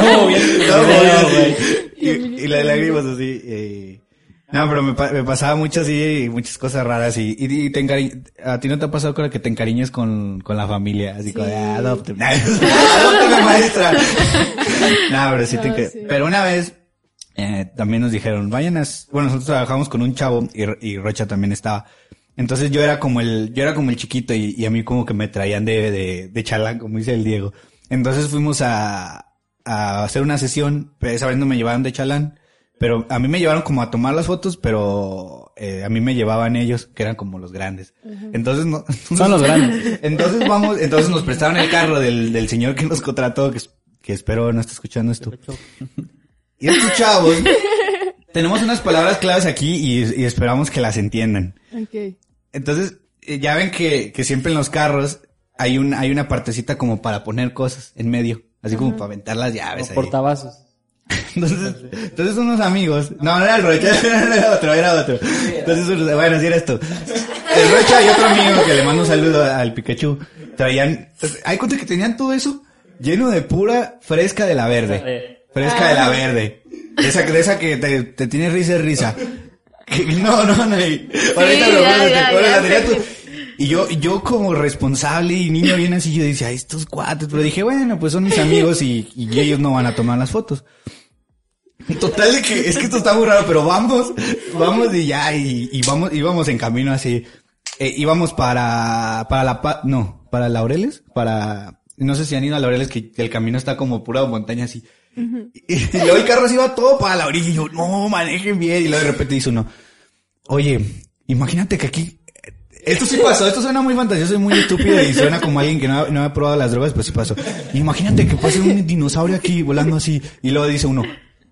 Todo bien. Todo movido güey. así. Y, y las lágrimas así. eh. No, pero me, pa- me pasaba mucho así, muchas cosas raras y, y, y te encari- a ti no te ha pasado con que te encariñes con, con la familia, así como de "Ah, adopte, adóptame maestra. *laughs* no, pero sí te No, encar- sí. Pero una vez, eh, también nos dijeron, vayan a, bueno, nosotros trabajamos con un chavo y, y Rocha también estaba. Entonces yo era como el, yo era como el chiquito y, y a mí como que me traían de, de, de chalán, como dice el Diego. Entonces fuimos a, a hacer una sesión, pero esa vez no me llevaron de chalán, pero a mí me llevaron como a tomar las fotos, pero eh, a mí me llevaban ellos, que eran como los grandes. Entonces no, *laughs* Son los grandes. Entonces vamos, entonces nos prestaron el carro del, del señor que nos contrató, que, que espero no esté escuchando esto. Y estos chavos, tenemos unas palabras claves aquí y, y esperamos que las entiendan. Ok. Entonces, eh, ya ven que, que siempre en los carros hay un, hay una partecita como para poner cosas en medio, así como para aventar las llaves. O ahí. portavasos. Entonces, entonces unos amigos, no, no era el Rocha, *laughs* era otro, era otro. Entonces, bueno, así era esto. El Rocha y otro amigo que le mando un saludo al Pikachu, traían, hay cuenta que tenían todo eso lleno de pura fresca de la verde. Fresca de la verde. Esa, de esa que te, te tiene risa y risa. Que- *laughs* no, no, no. Ahorita lo tú. Y yo, yo como responsable y niño bien así, yo decía, "Ay, estos cuates, pero dije, bueno, pues son mis amigos y, y ellos no van a tomar las fotos. Total de que, es que esto está muy raro, pero vamos, vamos y ya, y, y vamos, íbamos en camino así, eh, íbamos para, para la pa, no, para Laureles, para, no sé si han ido a Laureles, que el camino está como pura montaña así. y, *laughs* y luego el carro se iba todo para la orilla y yo, no, manejen bien, y luego de repente dice uno, oye, imagínate que aquí, esto sí pasó, esto suena muy fantasioso y muy estúpido y suena como alguien que no, ha- no ha probado las drogas, pues sí pasó. Imagínate que pase un dinosaurio aquí volando así y luego dice uno,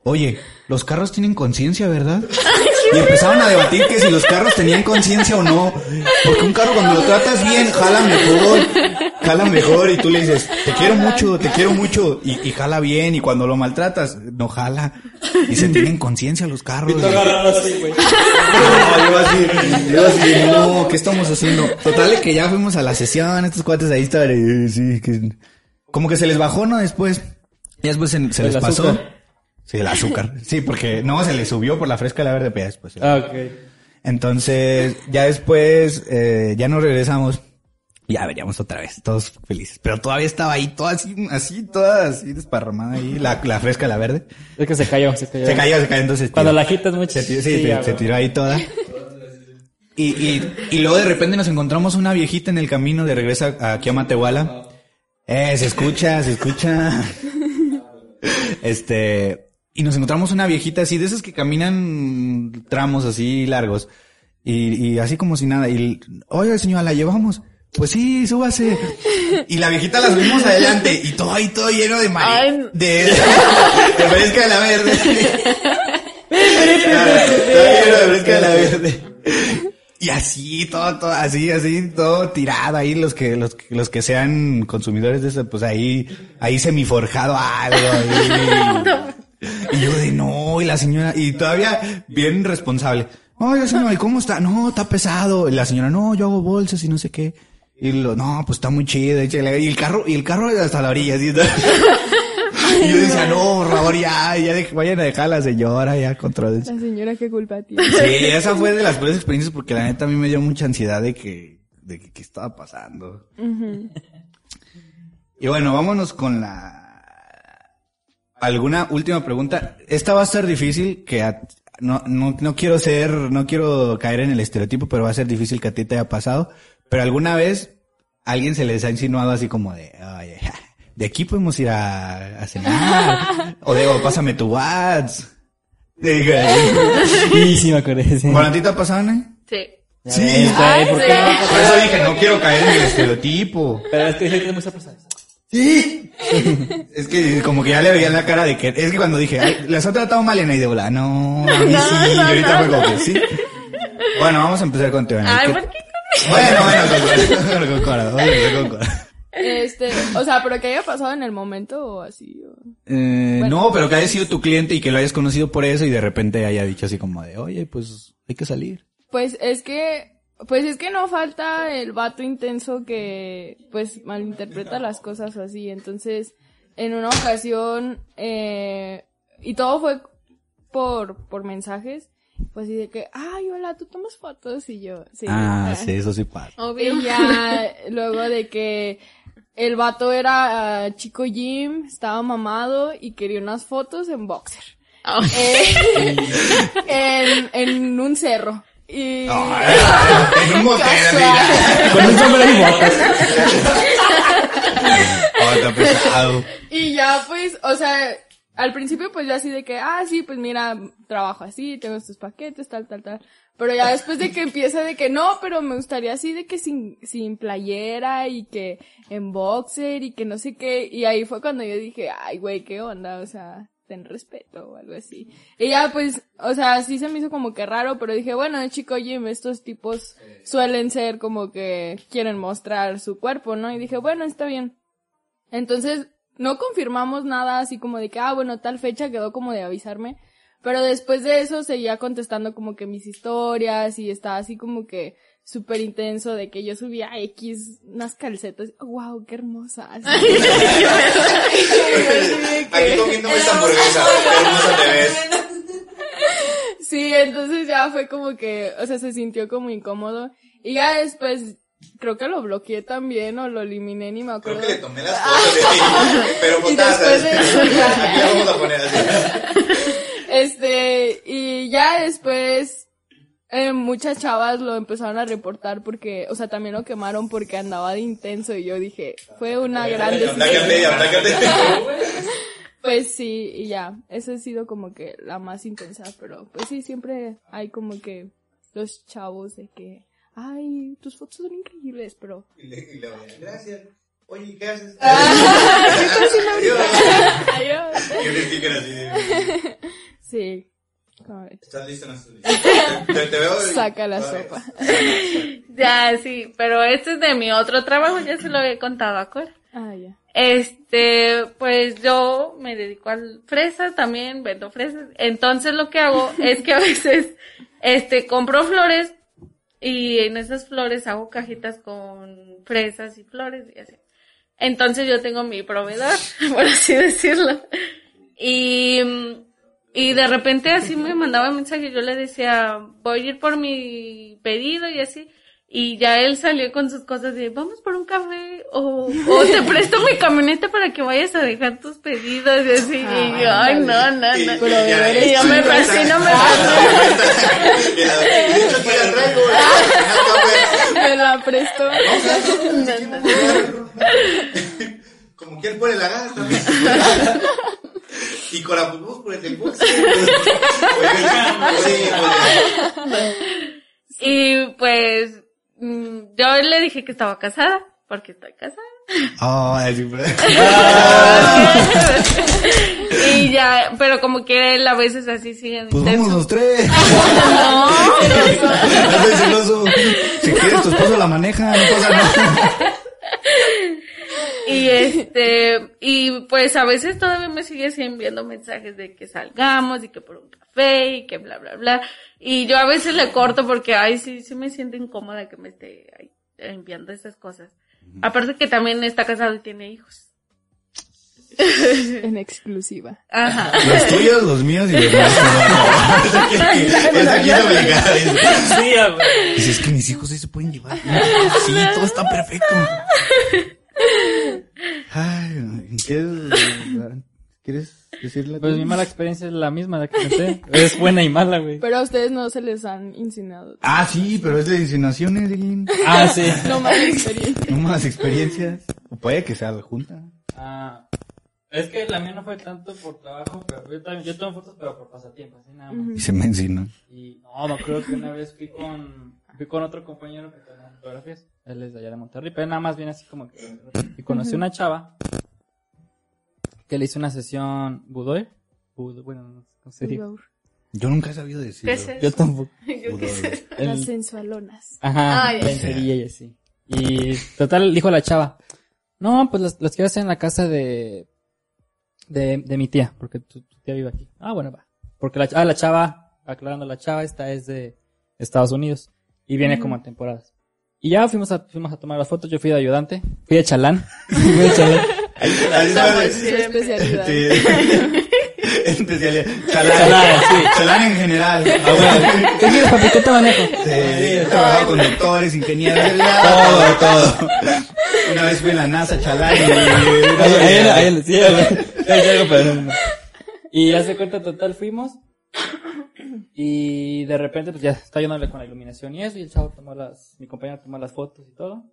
oye, los carros tienen conciencia, ¿verdad? Y empezaron a debatir que si los carros tenían conciencia o no. Porque un carro cuando lo tratas bien, jala mejor. Jala mejor y tú le dices, te quiero mucho, te quiero mucho. Y, y jala bien. Y cuando lo maltratas, no jala. Y se tienen conciencia los carros. Te agarraron así, güey. *laughs* No, yo así, yo así, no, ¿qué estamos haciendo? Total de que ya fuimos a la sesión, estos cuates ahí estaban, eh, sí, que, como que se les bajó, ¿no? Después, y después se, se ¿El les pasó. azúcar? Sí, el azúcar. *laughs* Sí, porque no, se les subió por la fresca y la verde, pero ya después. se- Ah, ok. Entonces, ya después, eh, ya nos regresamos. Ya veríamos otra vez, todos felices. Pero todavía estaba ahí, toda así, así, toda así desparramada ahí, la, la fresca la verde. Es que se cayó, se cayó. Se cayó, se cayó, entonces. Cuando tiró. la agitas mucho. Se tiró, sí, se, tiró ahí toda. Y, y, y luego de repente nos encontramos una viejita en el camino de regreso a- aquí a Matehuala. Eh, se escucha, se escucha. *laughs* Este, y nos encontramos una viejita así, de esas que caminan tramos así largos. Y, y así como si nada. Y, oye señora, ¿la llevamos? Pues sí, súbase. Y la viejita la subimos adelante. Y todo ahí, todo lleno de no. De, de fresca de la verde. *laughs* todo lleno de fresca de la verde. Y así, todo, todo, así, así, todo tirado ahí, los que, los, que- los que sean consumidores de eso, pues ahí, ahí semiforjado algo, ahí. *laughs* Y yo de no, y la señora, y todavía bien responsable. Oiga, señora, ¿y cómo está? No, está pesado. Y la señora, no, yo hago bolsas y no sé qué. Y lo, no, pues está muy chido. Y el carro, y el carro hasta la orilla, así. *laughs* Y yo decía, no, por favor, ya, ya de- vayan a dejar a la señora, ya controlen. La señora, ¿qué culpa tiene? Sí, esa fue de las peores experiencias porque la neta a mí me dio mucha ansiedad de que, de que, qué estaba pasando. Y bueno, vámonos con la, alguna última pregunta. Esta va a ser difícil que a- no, no, no quiero ser, no quiero caer en el estereotipo, pero va a ser difícil que a ti te haya pasado. Pero alguna vez alguien se les ha insinuado así como de, oye, de aquí podemos ir a, a cenar. *laughs* o de, o pásame tu WhatsApp. Sí, sí me acordé, sí. ¿Con a ti te ha pasado, Nay? Sí. Sí, güey, ¿por qué no? Por eso dije, no quiero caer en el estereotipo. Pero es que es muy sorpresa. *laughs* Es que como que ya le veía la cara de que, es que cuando dije, "Ay, las ha tratado mal en ahí de volar, no, a mí sí, y ahorita fue como que sí. Bueno, vamos a empezar con Teona. Ay, ¿Qué- ¿por qué? *laughs* Bueno, bueno, con, *laughs* con Cora, vamos a empezar con Cora. Este, o sea, pero que haya pasado en el momento o así. o- Eh, Bueno. no, pero que haya sido tu cliente y que lo hayas conocido por eso y de repente haya dicho así como de, oye, pues hay que salir. Pues es que, pues es que no falta el vato intenso que, pues, malinterpreta las cosas o así. Entonces, en una ocasión, eh, y todo fue por, por mensajes, pues así de que, ay, hola, tú tomas fotos y yo, sí. Ah, sí, eso sí pasa. Obvio. Y ya, luego de que el vato era ah, chico Jim, estaba mamado y quería unas fotos en boxer. Oh. Eh, *laughs* en, en un cerro. Y... en un *laughs* motel, así, Casual. Con un sombrero y botas. Oh, está pesado. Y ya pues, o sea, al principio pues ya así de que, ah, sí, pues mira, trabajo así, tengo estos paquetes, tal, tal, tal. Pero ya después de que empieza de que no, pero me gustaría así de que sin, sin playera y que en boxer y que no sé qué. Y ahí fue cuando yo dije, ay, güey, qué onda, o sea, ten respeto o algo así. Y ya pues, o sea, sí se me hizo como que raro, pero dije, bueno, chico Jim, estos tipos suelen ser como que quieren mostrar su cuerpo, ¿no? Y dije, bueno, está bien. Entonces, no confirmamos nada así como de que, ah, bueno, tal fecha quedó como de avisarme. Pero después de eso seguía contestando como que mis historias y estaba así como que súper intenso de que yo subía X unas calcetas. wow, qué hermosa. *laughs* Así. Aquí comiéndome esta hamburguesa. Qué hermosa te ves. Sí, entonces ya fue como que, o sea, se sintió como incómodo. Y ya después, creo que lo bloqueé también o lo eliminé, ni me Creo acuerdo. que le tomé las fotos de ahí. *laughs* Pero Y botadas. después de eso ya- Aquí la vamos a poner así. *laughs* Este, y ya después, eh, muchas chavas lo empezaron a reportar porque, o sea, también lo quemaron porque andaba de intenso y yo dije, fue una gran decisión. Atácate, atácate. *laughs* Pues sí, y ya, esa ha sido como que la más intensa, pero pues sí, siempre hay como que los chavos de que, ay, tus fotos son increíbles, pero... Y le- y Gracias. Oye, ¿qué haces? *laughs* ¿Qué? Adiós. Así de- *laughs* Sí. A ¿Estás listo? *laughs* Te, te veo. Saca la sopa. *laughs* Ya, sí, pero este es de mi otro trabajo, ya se lo he contado, ¿acuerdas? Ah, ya. Este, pues yo me dedico al fresas también, vendo fresas. Entonces lo que hago *laughs* es que a veces, este, compro flores y en esas flores hago cajitas con fresas y flores y así. Entonces yo tengo mi proveedor, por así decirlo. Y, y de repente así me mandaba mensaje, yo le decía, voy a ir por mi pedido y así. Y ya él salió con sus cosas de, vamos por un café, o, o te presto mi camioneta para que vayas a dejar tus pedidos y así. y yo, ay, no, no, no. y ya- Y yo me me la traigo. ¿eh? Me la prestó. Como quien pone la gana también. Y con la pupus por el tiempo. Sí, pues. Y pues, mm, yo le dije que estaba casada, porque estoy casada. Pero- *laughs* y ya, pero como que él a veces así sigue Pues vamos los tres. *laughs* No, *laughs* No. Si quieres, tu esposo la maneja, no pasa nada. Y este, y pues a veces todavía me sigue así enviando mensajes de que salgamos y que por un café y que bla, bla, bla. Y yo a veces le corto porque, ay, sí, sí me siento incómoda que me esté ahí enviando esas cosas. Aparte que también está casado y tiene hijos. En exclusiva. Ajá. Los tuyos, los míos y los míos. *laughs* Aquí es dominicana. dice. *laughs* Sí, güey. Dices que mis hijos sí se pueden llevar. Sí, todo está perfecto. Ay, ¿quieres, ¿quieres decirle? Pues mi mala experiencia es la misma la que conté. Es buena y mala, güey. Pero a ustedes no se les han insinuado. Ah, sí, pero es de insinuaciones, Dilin. Ah, sí. No más experiencia. No más experiencias. O puede que sea junta. Ah, es que la mía no fue tanto por trabajo, pero yo también, yo tomo fotos, pero por pasatiempo, así nada más. Y se me insinúa. Y no, no creo que una vez fui con, fui con otro compañero que toma fotografías. Él es de allá de Monterrey, pero nada más viene así como que, y conocí una chava que le hizo una sesión Budoy. Budo- bueno, no sé cómo se dice. Yo nunca he sabido decirlo. ¿Qué es eso? Yo tampoco. *laughs* Yo qué sé. Las sensualonas. Ajá, Ay, lencería y así. Y total, dijo la chava, no, pues los, los quiero hacer en la casa de, de, de mi tía, porque tu, tu tía vive aquí. Ah, bueno, va. Porque la, ah, la chava, aclarando la chava, esta es de Estados Unidos y viene como a temporadas. Y ya fuimos a, fuimos a tomar las fotos, yo fui de ayudante, fui de chalán. fui de chalán. Su especialidad. Sí. Especialidad. Chalán. Chalán, sí. Chalán en general. Ah, bueno. ¿Qué quieres, papi? ¿Qué te manejo? Sí, he trabajado con doctores, ingenieros, todo, todo. Una vez fui en la NASA, chalán. y- Ahí, ahí, ahí, sí, ahí, ahí, algo, pero no, no. Y ya se cuenta, total, fuimos. Y de repente, pues ya está yéndole con la iluminación y eso. Y el chavo tomó las, mi compañero tomó las fotos y todo.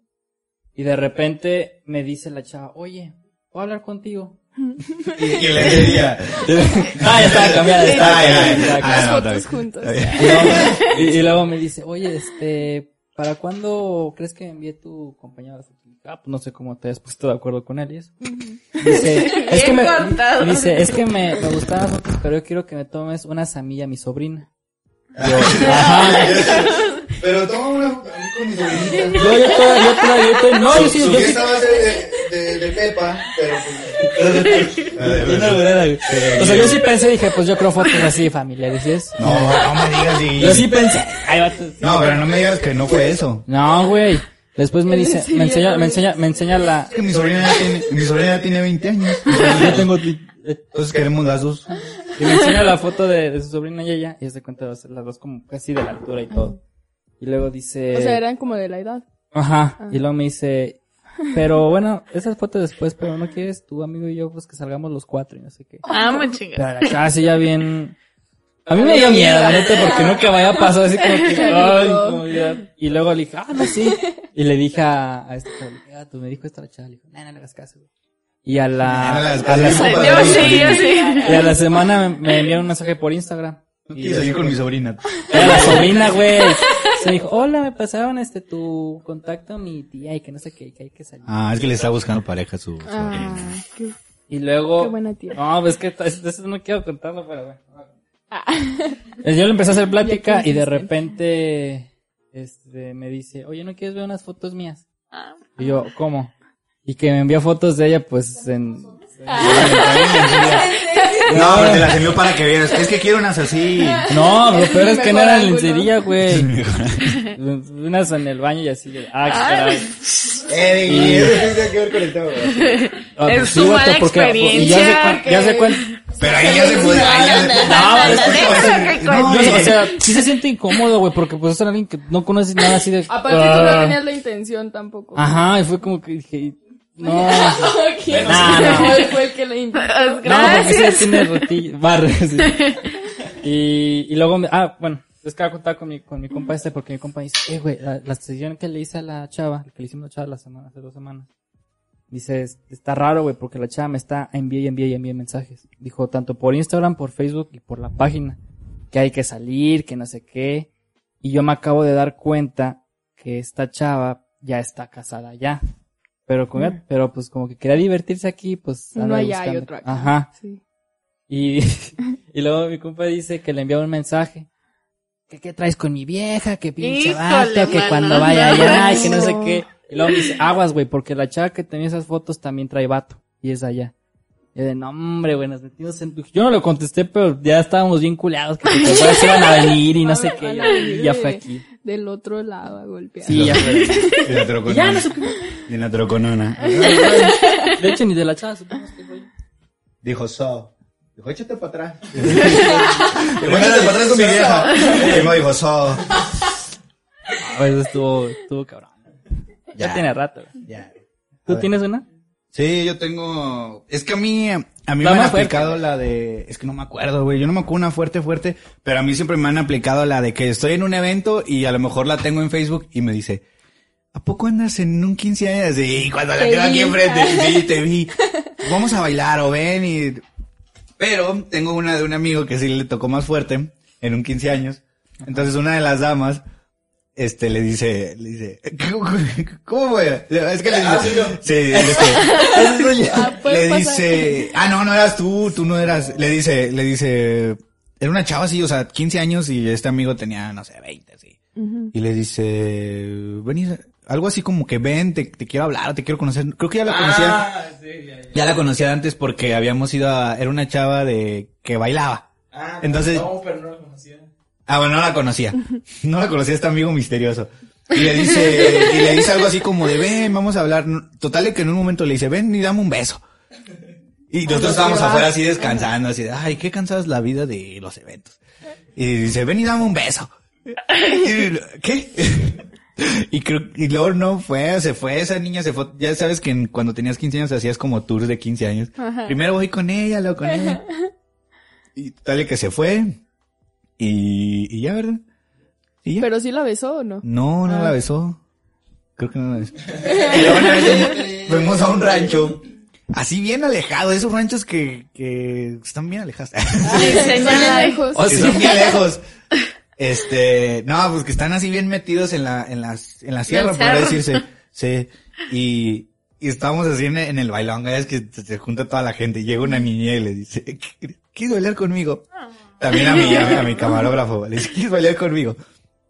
Y de repente me dice la chava, oye, ¿puedo hablar contigo? *laughs* Y le *laughs* decía. ah, ya estaba cambiada, estaba Fotos juntos. Y luego, y, luego me dice, oye, este, ¿para cuándo crees que envíe tu compañero las fotos? Ah, pues no sé cómo te has puesto de acuerdo con él y eso. Dice, *laughs* es que me, dice, es que me, me gustan las fotos, pero yo quiero que me tomes una samilla a mi sobrina. Yo, ajá. Pero toma una foto a mí con mi sobrinita. Yo, yo, toda- yo, toda- no, yo sí, yo sí. de, de, de Pepa, pero pues. Güey. O sea, yo sí pensé, dije, pues yo creo fotos así familiares, ¿sí es? No, no me digas Yo sí y... pensé. No, pero no me digas que no fue eso. No, güey. Después me dice, me enseña, me enseña, me enseña la, Es que mi sobrina ya tiene, mi sobrina ya tiene 20 años. *laughs* yo tengo, Entonces queremos las dos. Y me enseña la foto de, de su sobrina y ella, y se cuenta las las dos como casi de la altura y todo. Y luego dice, O sea, eran como de la edad. ajá, y luego me dice, pero bueno, esas fotos después, pero no quieres tu amigo y yo, pues que salgamos los cuatro y no sé qué. Ah, muy chinga. Pero la chava sí ya bien, a mí me dio miedo, la neta, porque nunca me había pasado así como que, ay, como ya. Y luego le dije, ah, no, sí. Y le dije a, a este, dije, ah, tú me dijo esta la chava, le dijo, no, no le hagas caso, güey. Y a la, hagas a la, caso. Yo sí, yo sí. y a la semana me, me enviaron un mensaje por Instagram. No quieres salir con mi sobrina. Era la sobrina, güey. Se dijo, hola, me pasaron este tu contacto a mi tía y que no sé qué, que hay que salir. Ah, es que le está buscando pareja a su Ah, sobrina. qué, Y luego... qué buena tía. No, pues que eso no quiero contarlo, pero bueno. Eh, Yo le empecé a hacer plática y de repente este, me dice, oye, ¿no quieres ver unas fotos mías? Ah. Y yo, ¿cómo? Y que me envió fotos de ella, pues, en... *laughs* No, pero te las envió para que vieras. Es que quiero unas así. No, lo peor es que no Mejor era ángulo. lencería, güey. *laughs* Unas en el baño y así de, ah, caray. Eh, y eso *laughs* tiene que ver con el tema. güey. Es su mala y ya se cuen- ya se cuen- Pero ahí ya se puede. No, o sea, sí se siente incómodo, güey, porque pues es alguien que no conoces nada así de... Aparte tú no ah. tenías la intención tampoco. Ajá, y fue como que dije, no, *laughs* ¿Quién Nah, no. fue el que le no, porque Gracias. tiene barras. sí. *laughs* Y, y luego, me, ah, bueno, es que voy a contar con mi, con mi compa este, porque mi compa dice, eh, güey, la, la sesión que le hice a la chava, que le hicimos a la chava la semana, hace dos semanas, dice, "Es- está raro, güey, porque la chava me está envía y envía y envía mensajes. Dijo, tanto por Instagram, por Facebook y por la página, que hay que salir, que no sé qué. Y yo me acabo de dar cuenta que esta chava ya está casada ya. Pero, con, pero pues como que quería divertirse aquí, pues... Uno anda allá y buscando- otro aquí. Ajá. Sí. Y, *laughs* y luego mi compa dice que le enviaba un mensaje. Que qué traes con mi vieja, que pinche vato, que mano, cuando vaya no. allá, *laughs* que no sé qué. Y luego me dice, aguas, güey, porque la chava que tenía esas fotos también trae vato. Y es allá. Y yo de, no, hombre, güey, nos metimos en... Yo no lo contesté, pero ya estábamos bien culeados, que *laughs* te se iban a venir y no sé qué. A Y ya de- fue aquí. Del otro lado a golpear. Sí, ya fue. Y la troconona. ya no supimos. Y la troconona. *laughs* De hecho, ni de la chava supimos que fue. Dijo, so. Dijo, échate para atrás. Dijo, *laughs* échate para atrás con mi vieja. Y me dijo, so. Ah, eso estuvo, estuvo cabrón. Ya, Ya. tiene rato. Ya. ¿Tú tienes una? Sí, yo tengo. Es que a mí, a mí La me han fuerte, aplicado la de. Es que no me acuerdo, güey. Yo no me acuerdo una fuerte, fuerte. Pero a mí siempre me han aplicado la de que estoy en un evento y a lo mejor la tengo en Facebook y me dice. ¿A poco andas en un 15 años? Sí, cuando la Te tengo aquí vi. enfrente. *laughs* Sí, te vi. Vamos a bailar o ven y. Pero tengo una de un amigo que sí le tocó más fuerte en un 15 años. Entonces una de las damas, este, le dice, le dice, *laughs* ¿cómo, fue? Es que le dice, sí, este, *laughs* Ah, le pasar. dice, ah, no, no eras tú, tú no eras, le dice, le dice, era una chava así, o sea, 15 años y este amigo tenía, no sé, 20, así. Y le dice, vení, algo así como que ven, te, te quiero hablar, te quiero conocer. Creo que ya la conocía. Ah, sí, ya, ya. Ya la conocía antes porque habíamos ido a, era una chava de, que bailaba. Ah, Entonces- No, pero no lo conocía. Ah, bueno, no la conocía. No la conocía este amigo misterioso. Y le dice, y le dice algo así como de, ven, vamos a hablar. Total que en un momento le dice, ven y dame un beso. Y nosotros estábamos afuera así descansando, así de, ay, qué cansada es la vida de los eventos. Y dice, ven y dame un beso. Y, *laughs* ¿Qué? Y creo, y luego no fue, se fue, esa niña se fue, ya sabes que en- cuando tenías 15 años hacías como tours de 15 años. Primero voy con ella, luego con ella. *laughs* Y tal que se fue. Y, y ya, ¿verdad? Y ya. ¿Pero sí la besó o no? No, no Ah. la besó. Creo que no la besó. *laughs* y una vez fuimos a un rancho. Así bien alejado, esos ranchos que, que están bien alejados. Está lejos. Oh, que sí. son bien lejos. Este, no, pues que están así bien metidos en la, en las, en la sierra, cerro. decirse. *laughs* Sí. Y, y estábamos así en, en el bailón, es que se, se junta toda la gente y llega una niña y le dice, "¿Qué- ¿quieres bailar conmigo? También a mí, a mi, *laughs* a mi camarógrafo, le dice, ¿quieres bailar conmigo?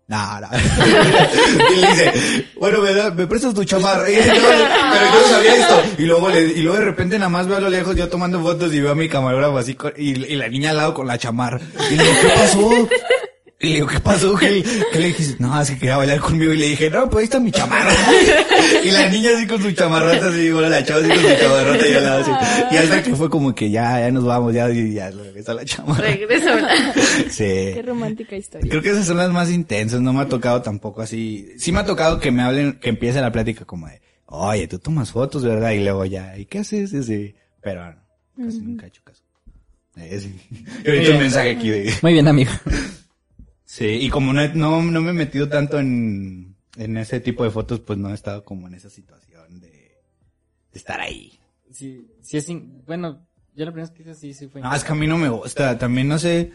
No, no. *laughs* y le dice, bueno, me, da- me prestas tu chamarra. Y pero yo no sabía esto. Y luego, le, y luego de repente nada más veo a lo lejos yo tomando fotos y veo a mi camarógrafo así con- y, y la niña al lado con la chamarra. Y le digo, ¿qué pasó? Y le digo, ¿qué pasó? ¿Qué, qué le dijiste? No, es que quería bailar conmigo. Y le dije, no, pues ahí está mi chamarra. *laughs* y la niña así con su chamarrota, así, bueno, la chava así con su chamarrota y al lado así. Y hasta que fue como que ya, ya nos vamos, ya, y ya, regresa la chamarra. Regreso. *laughs* Sí. Qué romántica historia. Creo que esas son las más intensas, no me ha tocado tampoco así. Sí me ha tocado que me hablen, que empiece la plática como de, oye, tú tomas fotos, ¿verdad? Y luego ya, ¿y qué haces? Ese? Pero no, casi nunca he hecho caso. Eh, sí. *laughs* He visto un mensaje aquí de... Muy bien, amigo. Sí, y como no, he- no, no me he metido tanto en, en ese tipo de fotos, pues no he estado como en esa situación de, de estar ahí. Sí, sí es, in- bueno, yo la primera vez que hice sí, sí fue. No, es que a mí no me gusta. También no sé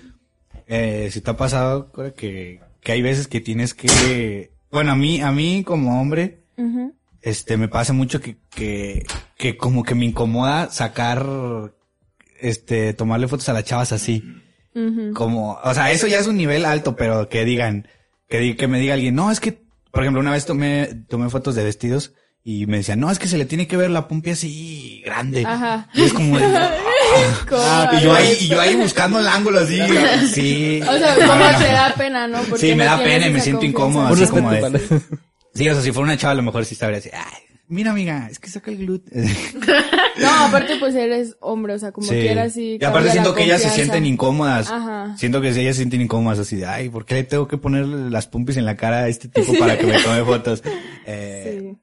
eh, si te ha pasado que, que hay veces que tienes que... Bueno, a mí, a mí como hombre, este, me pasa mucho que, que, que como que me incomoda sacar, este, tomarle fotos a las chavas así. Como, o sea, eso ya es un nivel alto, pero que digan, que, di- que me diga alguien, no, es que, por ejemplo, una vez tomé, tomé fotos de vestidos y me decían, no, es que se le tiene que ver la pompi así grande. Ajá. Y es como, de, Como- *laughs* y yo ahí, y yo ahí buscando el ángulo así, *laughs* sí. O sea, como no. te da pena, ¿no? Porque Sí, me no da pena y me siento confianza. incómodo, así como de- Sí, o sea, si fuera una chava a lo mejor sí sabría decir, ay, mira amiga, es que saca el glúteo. *laughs* No, aparte pues eres hombre, o sea, como Sí. quieras sí. Y aparte siento que ellas se sienten incómodas. Ajá. Siento que ellas se sienten incómodas así de, ay, ¿por qué le tengo que ponerle las pumpis en la cara a este tipo para que me tome fotos? *laughs* Eh, Sí.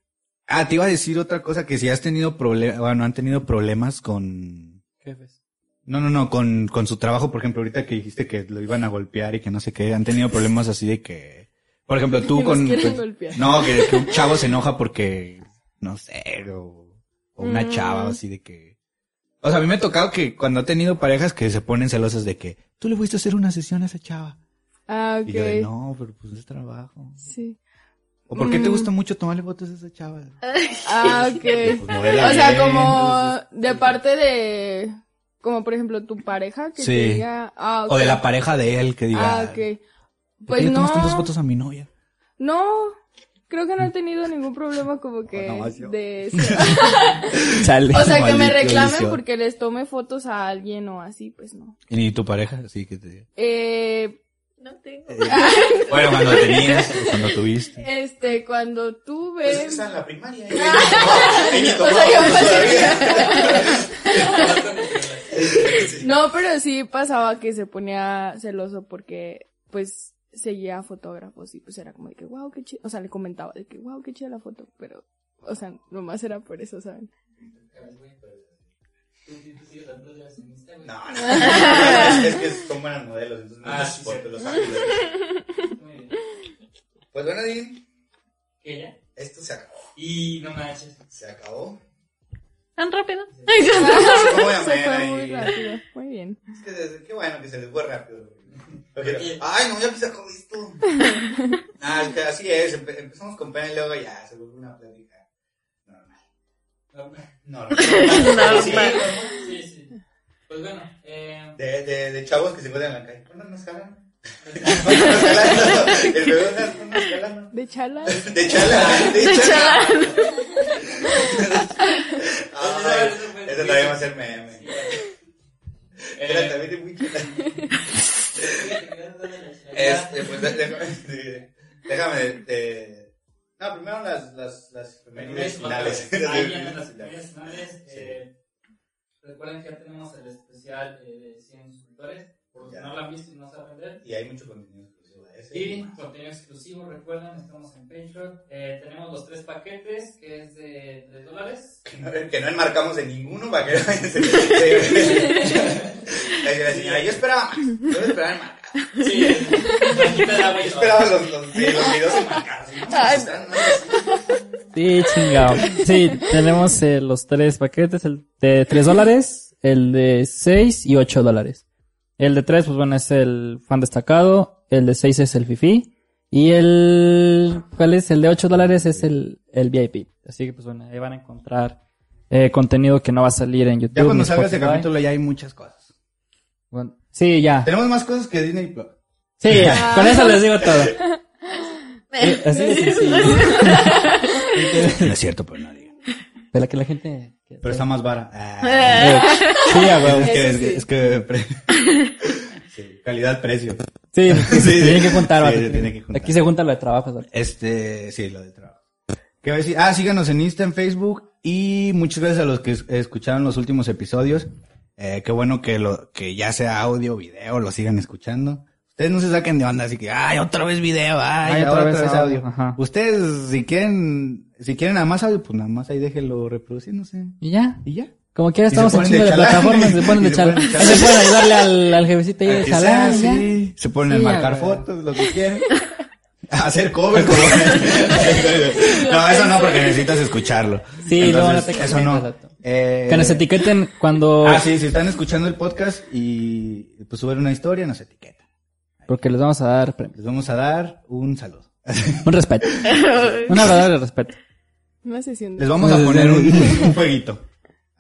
Ah, te iba a decir otra cosa, que si has tenido problemas, bueno, han tenido problemas con... Jefes. No, no, no, con, con su trabajo, por ejemplo, ahorita que dijiste que lo iban a golpear y que no sé qué, han tenido problemas así de que... Por ejemplo, tú con... golpear. no, que, que un chavo se enoja porque, no sé, o, o una Mm. chava así de que... O sea, a mí me ha tocado que cuando he tenido parejas que se ponen celosas de que tú le fuiste a hacer una sesión a esa chava. Ah, ok. Y yo de, no, pero pues es trabajo. Sí. ¿O por qué te Mm. gusta mucho tomarle fotos a esa chava? Ah, ok. *laughs* Pues o sea, bien, como de parte de, como por ejemplo tu pareja que Sí. te diga, ah. O de la pareja de él que diga, Ah, ok. ¿por qué Pues le no, tomas tantas fotos a mi novia? no, creo que no he tenido ningún problema como que Bueno, de eso. Chale. O sea, que me reclamen vicio. porque les tome fotos a alguien o así, pues no. ¿Y ni tu pareja? Sí, que te diga. Eh, No tengo. Bueno, cuando tenías, cuando tuviste. este, cuando tuve... Pues es que está en la primaria. ¿eh? O sea, yo No, pero sí pasaba que se ponía celoso porque, pues, seguía a fotógrafos y pues era como de que, wow, qué chido. O sea, le comentaba de que, wow, qué chida la foto, pero, o sea, nomás era por eso, ¿saben? No, no. Es, es que son buenos modelos, entonces no Ah, sí, sí. los ángulos. Muy bien. Pues bueno, Dean, ¿Qué ya? esto se acabó. Y no manches. Se acabó. ¿Tan rápido? ¿Cómo voy a Se fue muy rápido. Muy bien. Es que qué bueno que se les fue rápido. Ay, no, ya me sacó esto. Ah, es que así es. empe- empezamos con pena y luego ya se vuelve una plática normal. Normal. Sí, normal. Sí, sí. Pues bueno, eh, De, de, de chavos que se encuentran en la calle. ¿Cuándo nos jalan? De chala. De chala. De chala. Eso también va a ser meme. Era eh, también de muy chala. Este, pues déjame, déjame No, primero las, las, las femeniles finales. Vienen *laughs* las femeniles finales. Eh, recuerden que ya tenemos el especial eh, de 100 suscriptores. Por si no lo han visto y no saben ver. Y hay mucho contenido ese. Y contenido exclusivo, recuerden, estamos en Patreon. Eh, tenemos los tres paquetes, que es de 3 dólares. Que no, que no enmarcamos en ninguno para que *laughs* la señora, yo esperaba más. Yo esperaba enmarcar. Sí. Yo esperaba los, los, videos enmarcados. Sí, chingado. Sí, tenemos eh, los tres paquetes, el de 3 dólares, el de 6 y 8 dólares. El de 3, pues bueno, es el fan destacado, el de 6 es el fifi, y el, ¿cuál es? El de 8 dólares es el, el VIP. Así que pues bueno, ahí van a encontrar eh, contenido que no va a salir en YouTube. Ya cuando salga ese capítulo ya hay muchas cosas. Bueno, sí, ya. Tenemos más cosas que Disney Plus. Sí, ya. Con eso les digo todo. *laughs* Sí, así, sí, sí. *laughs* No es cierto, pero no digan. Pero que la gente... Pero está más vara. Ah. Eh, *laughs* Sí, a huevo. Es que, Eso es que, sí. calidad-precio. Sí, *laughs* sí, Sí, tienen que juntar. sí, tiene que juntar. Aquí se junta lo de trabajo. ¿sabes? Este, sí, lo de trabajo. ¿Qué va a decir? Ah, síganos en Insta, en Facebook y muchas gracias a los que es- escucharon los últimos episodios. Eh, qué bueno que lo, que ya sea audio, video, lo sigan escuchando. Ustedes no se saquen de onda, así que, ay, otra vez video, ay, Ay, otra, vez, audio. ajá. Ustedes, si quieren, si quieren nada más audio, pues nada más ahí déjenlo reproduciéndose. Y ya. Y ya. Como quiera se estamos en ponen chingo de plataformas, se *laughs* ponen de se chalán. ponen de Ahí se pueden ayudarle al, al jefecito ahí de chalán, sí. Se ponen Sí, a marcar fotos, lo que quieran. *laughs* A hacer cover. como- *laughs* no, eso no, porque necesitas escucharlo. Sí, no Entonces, te Eso no. Eh, Que nos etiqueten cuando... Ah, sí, si están escuchando el podcast y pues suben una historia, nos etiquetan. Porque les vamos a dar premios. Les vamos a dar un saludo. Un respeto. Un agradable respeto. Una sesión de... Les vamos a poner un, un jueguito.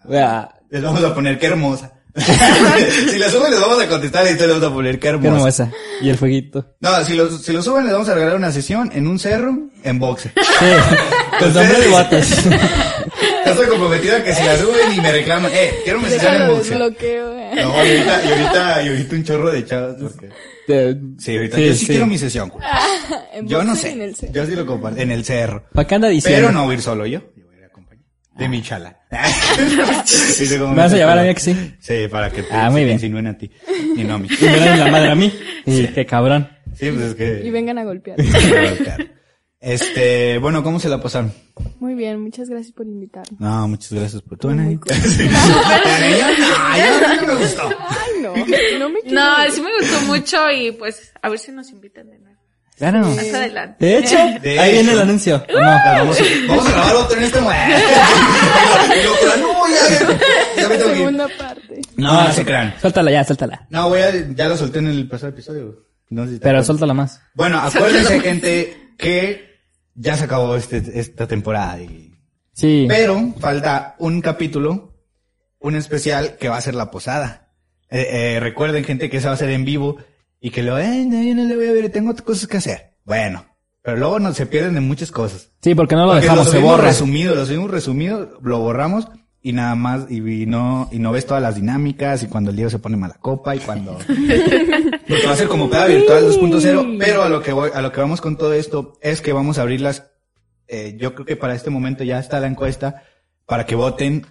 Vea, Les vamos a poner qué hermosa. *laughs* si lo suben les vamos a contestar y entonces les vamos a poner qué Qué hermoso. hermosa. Y el fueguito. No, si lo, si lo suben les vamos a regalar una sesión en un cerro en boxe. Sí. *laughs* Con sombrero y botas. *laughs* Yo estoy comprometido a que si la suben y me reclaman, eh, quiero una sesión en boxe. desbloqueo. eh. No, y ahorita, y ahorita, y ahorita un chorro de chavos. porque- De- Sí, ahorita Sí, yo sí, sí. quiero mi sesión. güey. En Yo no sé. en el centro. Yo sí lo comparto. En el cerro. ¿Para qué anda diciendo? Pero no voy a ir solo yo. Yo voy a ir acompañado. De mi chala. *laughs* ¿Me vas a llevar a mí que sí? Sí, para que te, Ah, muy bien. insinúen a ti. Y no a mí. Y me dan la madre a mí. *laughs* Y qué cabrón. Sí, pues es que... Y *laughs* vengan a golpear. Este, bueno, ¿cómo se la pasaron? Muy bien, muchas gracias por invitarme. No, muchas gracias por tu. Ay, a no me gustó. Ay, no, no me. No, sí me gustó mucho y pues a ver si nos invitan de nuevo. Claro. Más adelante. De hecho, De ahí viene hecho. el anuncio. ¿o no? Vamos a, vamos a grabar otro en este momento. *laughs* No, ya, ya me tengo que ir. Segunda parte. No, no se crean. Suéltala ya, suéltala. No, voy a, ya lo solté en el pasado episodio. No sé si Pero suéltala más. Bueno, acuérdense, gente, que ya se acabó este, esta temporada. y- Sí. Pero falta un capítulo, un especial que va a ser la posada. Eh, eh, recuerden, gente, que se va a hacer en vivo y que lo, eh, no, yo no le voy a ver, tengo otras cosas que hacer. Bueno, pero luego no se pierden de muchas cosas. Sí, porque no lo Porque dejamos, lo se borra. resumido, lo subimos resumido, lo borramos y nada más, y, y no, y no ves todas las dinámicas y cuando el Diego se pone mala copa y cuando, *laughs* porque va a ser como peda virtual 2.0, pero a lo que voy, a lo que vamos con todo esto es que vamos a abrirlas, eh, yo creo que para este momento ya está la encuesta para que voten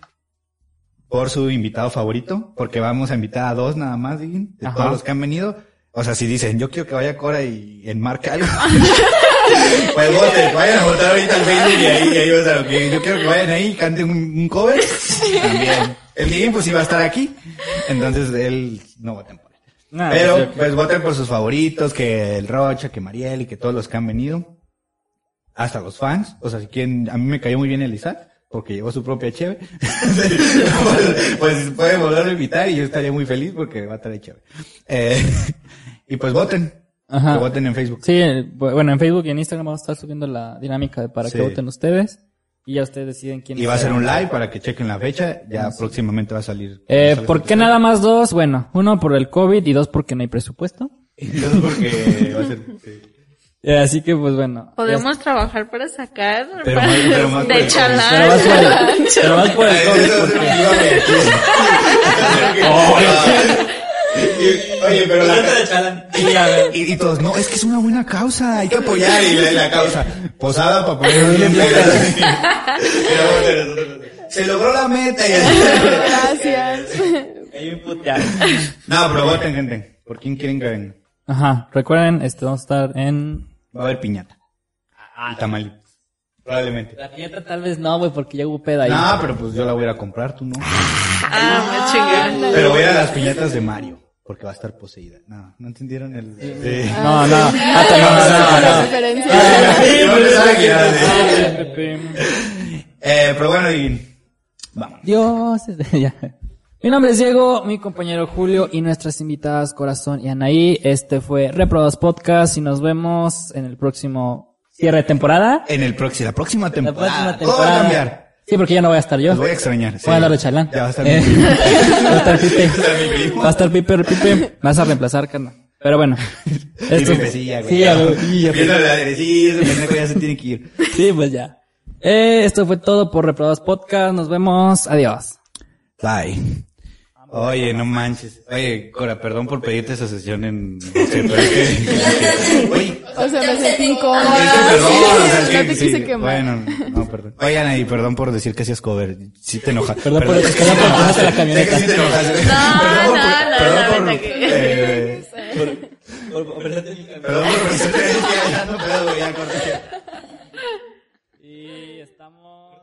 por su invitado favorito, porque vamos a invitar a dos nada más, de Ajá. todos los que han venido. O sea, si dicen, yo quiero que vaya Cora y enmarque algo. *laughs* pues voten, vayan a votar ahorita al Facebook y ahí, y ahí vas a lo que yo quiero que vayan ahí y canten un, un cover. También. El Diguín pues iba a estar aquí. Entonces él no voten por él. Nah, Pero yo- pues voten por sus favoritos, que el Rocha, que Mariel y que todos los que han venido. Hasta los fans. O sea, si quieren, a mí me cayó muy bien el Isaac, porque llevó su propia cheve. *laughs* pues, pues pueden volver a invitar y yo estaría muy feliz porque va a estar de cheve. Eh, y pues voten. Ajá. Que voten en Facebook. Sí, bu- bueno, en Facebook y en Instagram vamos a estar subiendo la dinámica de para Sí. que voten ustedes. Y ya ustedes deciden quién Y va a ser un live para que chequen la fecha. Ya próximamente va a salir. Eh, ¿Por qué nada más dos? Bueno, uno por el COVID y dos porque no hay presupuesto. *laughs* Y dos porque va a ser. sí. Eh, así que, pues bueno. Podemos trabajar para sacar Pero para- más- pero más por de el ya- Pero chalán. más por el, pero más por el *laughs* COVID. porque- *laughs* Y- Oye, pero la, Sí, a ver. y, y todos, no, es que es una buena causa, hay que apoyar y la, la causa. Posada para poner bien pegadas. Se logró la meta y así. Gracias. Hay un putear. No, pero voten, gente. ¿Por quién quieren que venga? Ajá, recuerden, este, vamos a estar en... Va a haber piñata. Y tamal. Probablemente. La fiesta tal vez no, güey, porque ya hubo peda ahí. No, pero pues yo la voy a ir a comprar, tú no. Ah, me chingué. Pero voy a las piñatas de Mario. Porque va a estar poseída. No, ¿no entendieron el...? Sí. No, no, Ah, *laughs* no, no, no, no. No Ah. Eh, pero bueno, y... Vamos. Dios, *laughs* ya. Mi nombre es Diego, mi compañero Julio y nuestras invitadas Corazón y Anaí. Este fue Reprobados Podcast y nos vemos en el próximo cierre de temporada. En el próximo, la próxima La temporada. próxima Todo va a temporada. cambiar. Sí, porque ya no voy a estar yo. Los voy a extrañar. sí. Voy a hablar de Chalán. Ya va a estar Eh, mi *laughs* *laughs* va a estar Pipe. Va a estar Pipe, Pipe. Me vas a reemplazar, carnal. Pero bueno. *laughs* Esto sí, ya, güey. Sí, ya, güey. Sí, ya, la sí, ese pendejo ya se tiene que ir. Sí, pues ya. Eh, esto fue todo por Reprobados Podcast. Nos vemos. Adiós. Bye. Oye, no manches. Oye, Cora, perdón por pedirte esa sesión en... Sí, pero es que... Oye, O sea, me sentí incómoda. perdón. o sea, no que te sí, quise quemar. Bueno, no, perdón. Oigan, y perdón por decir que hacías cover. Sí te enojas. Perdón por- perdón por ponerte la camioneta. Sé que sí te enojas. No, Perdón por- no, no, Perdón no, por... Perdón por corté. Y estamos...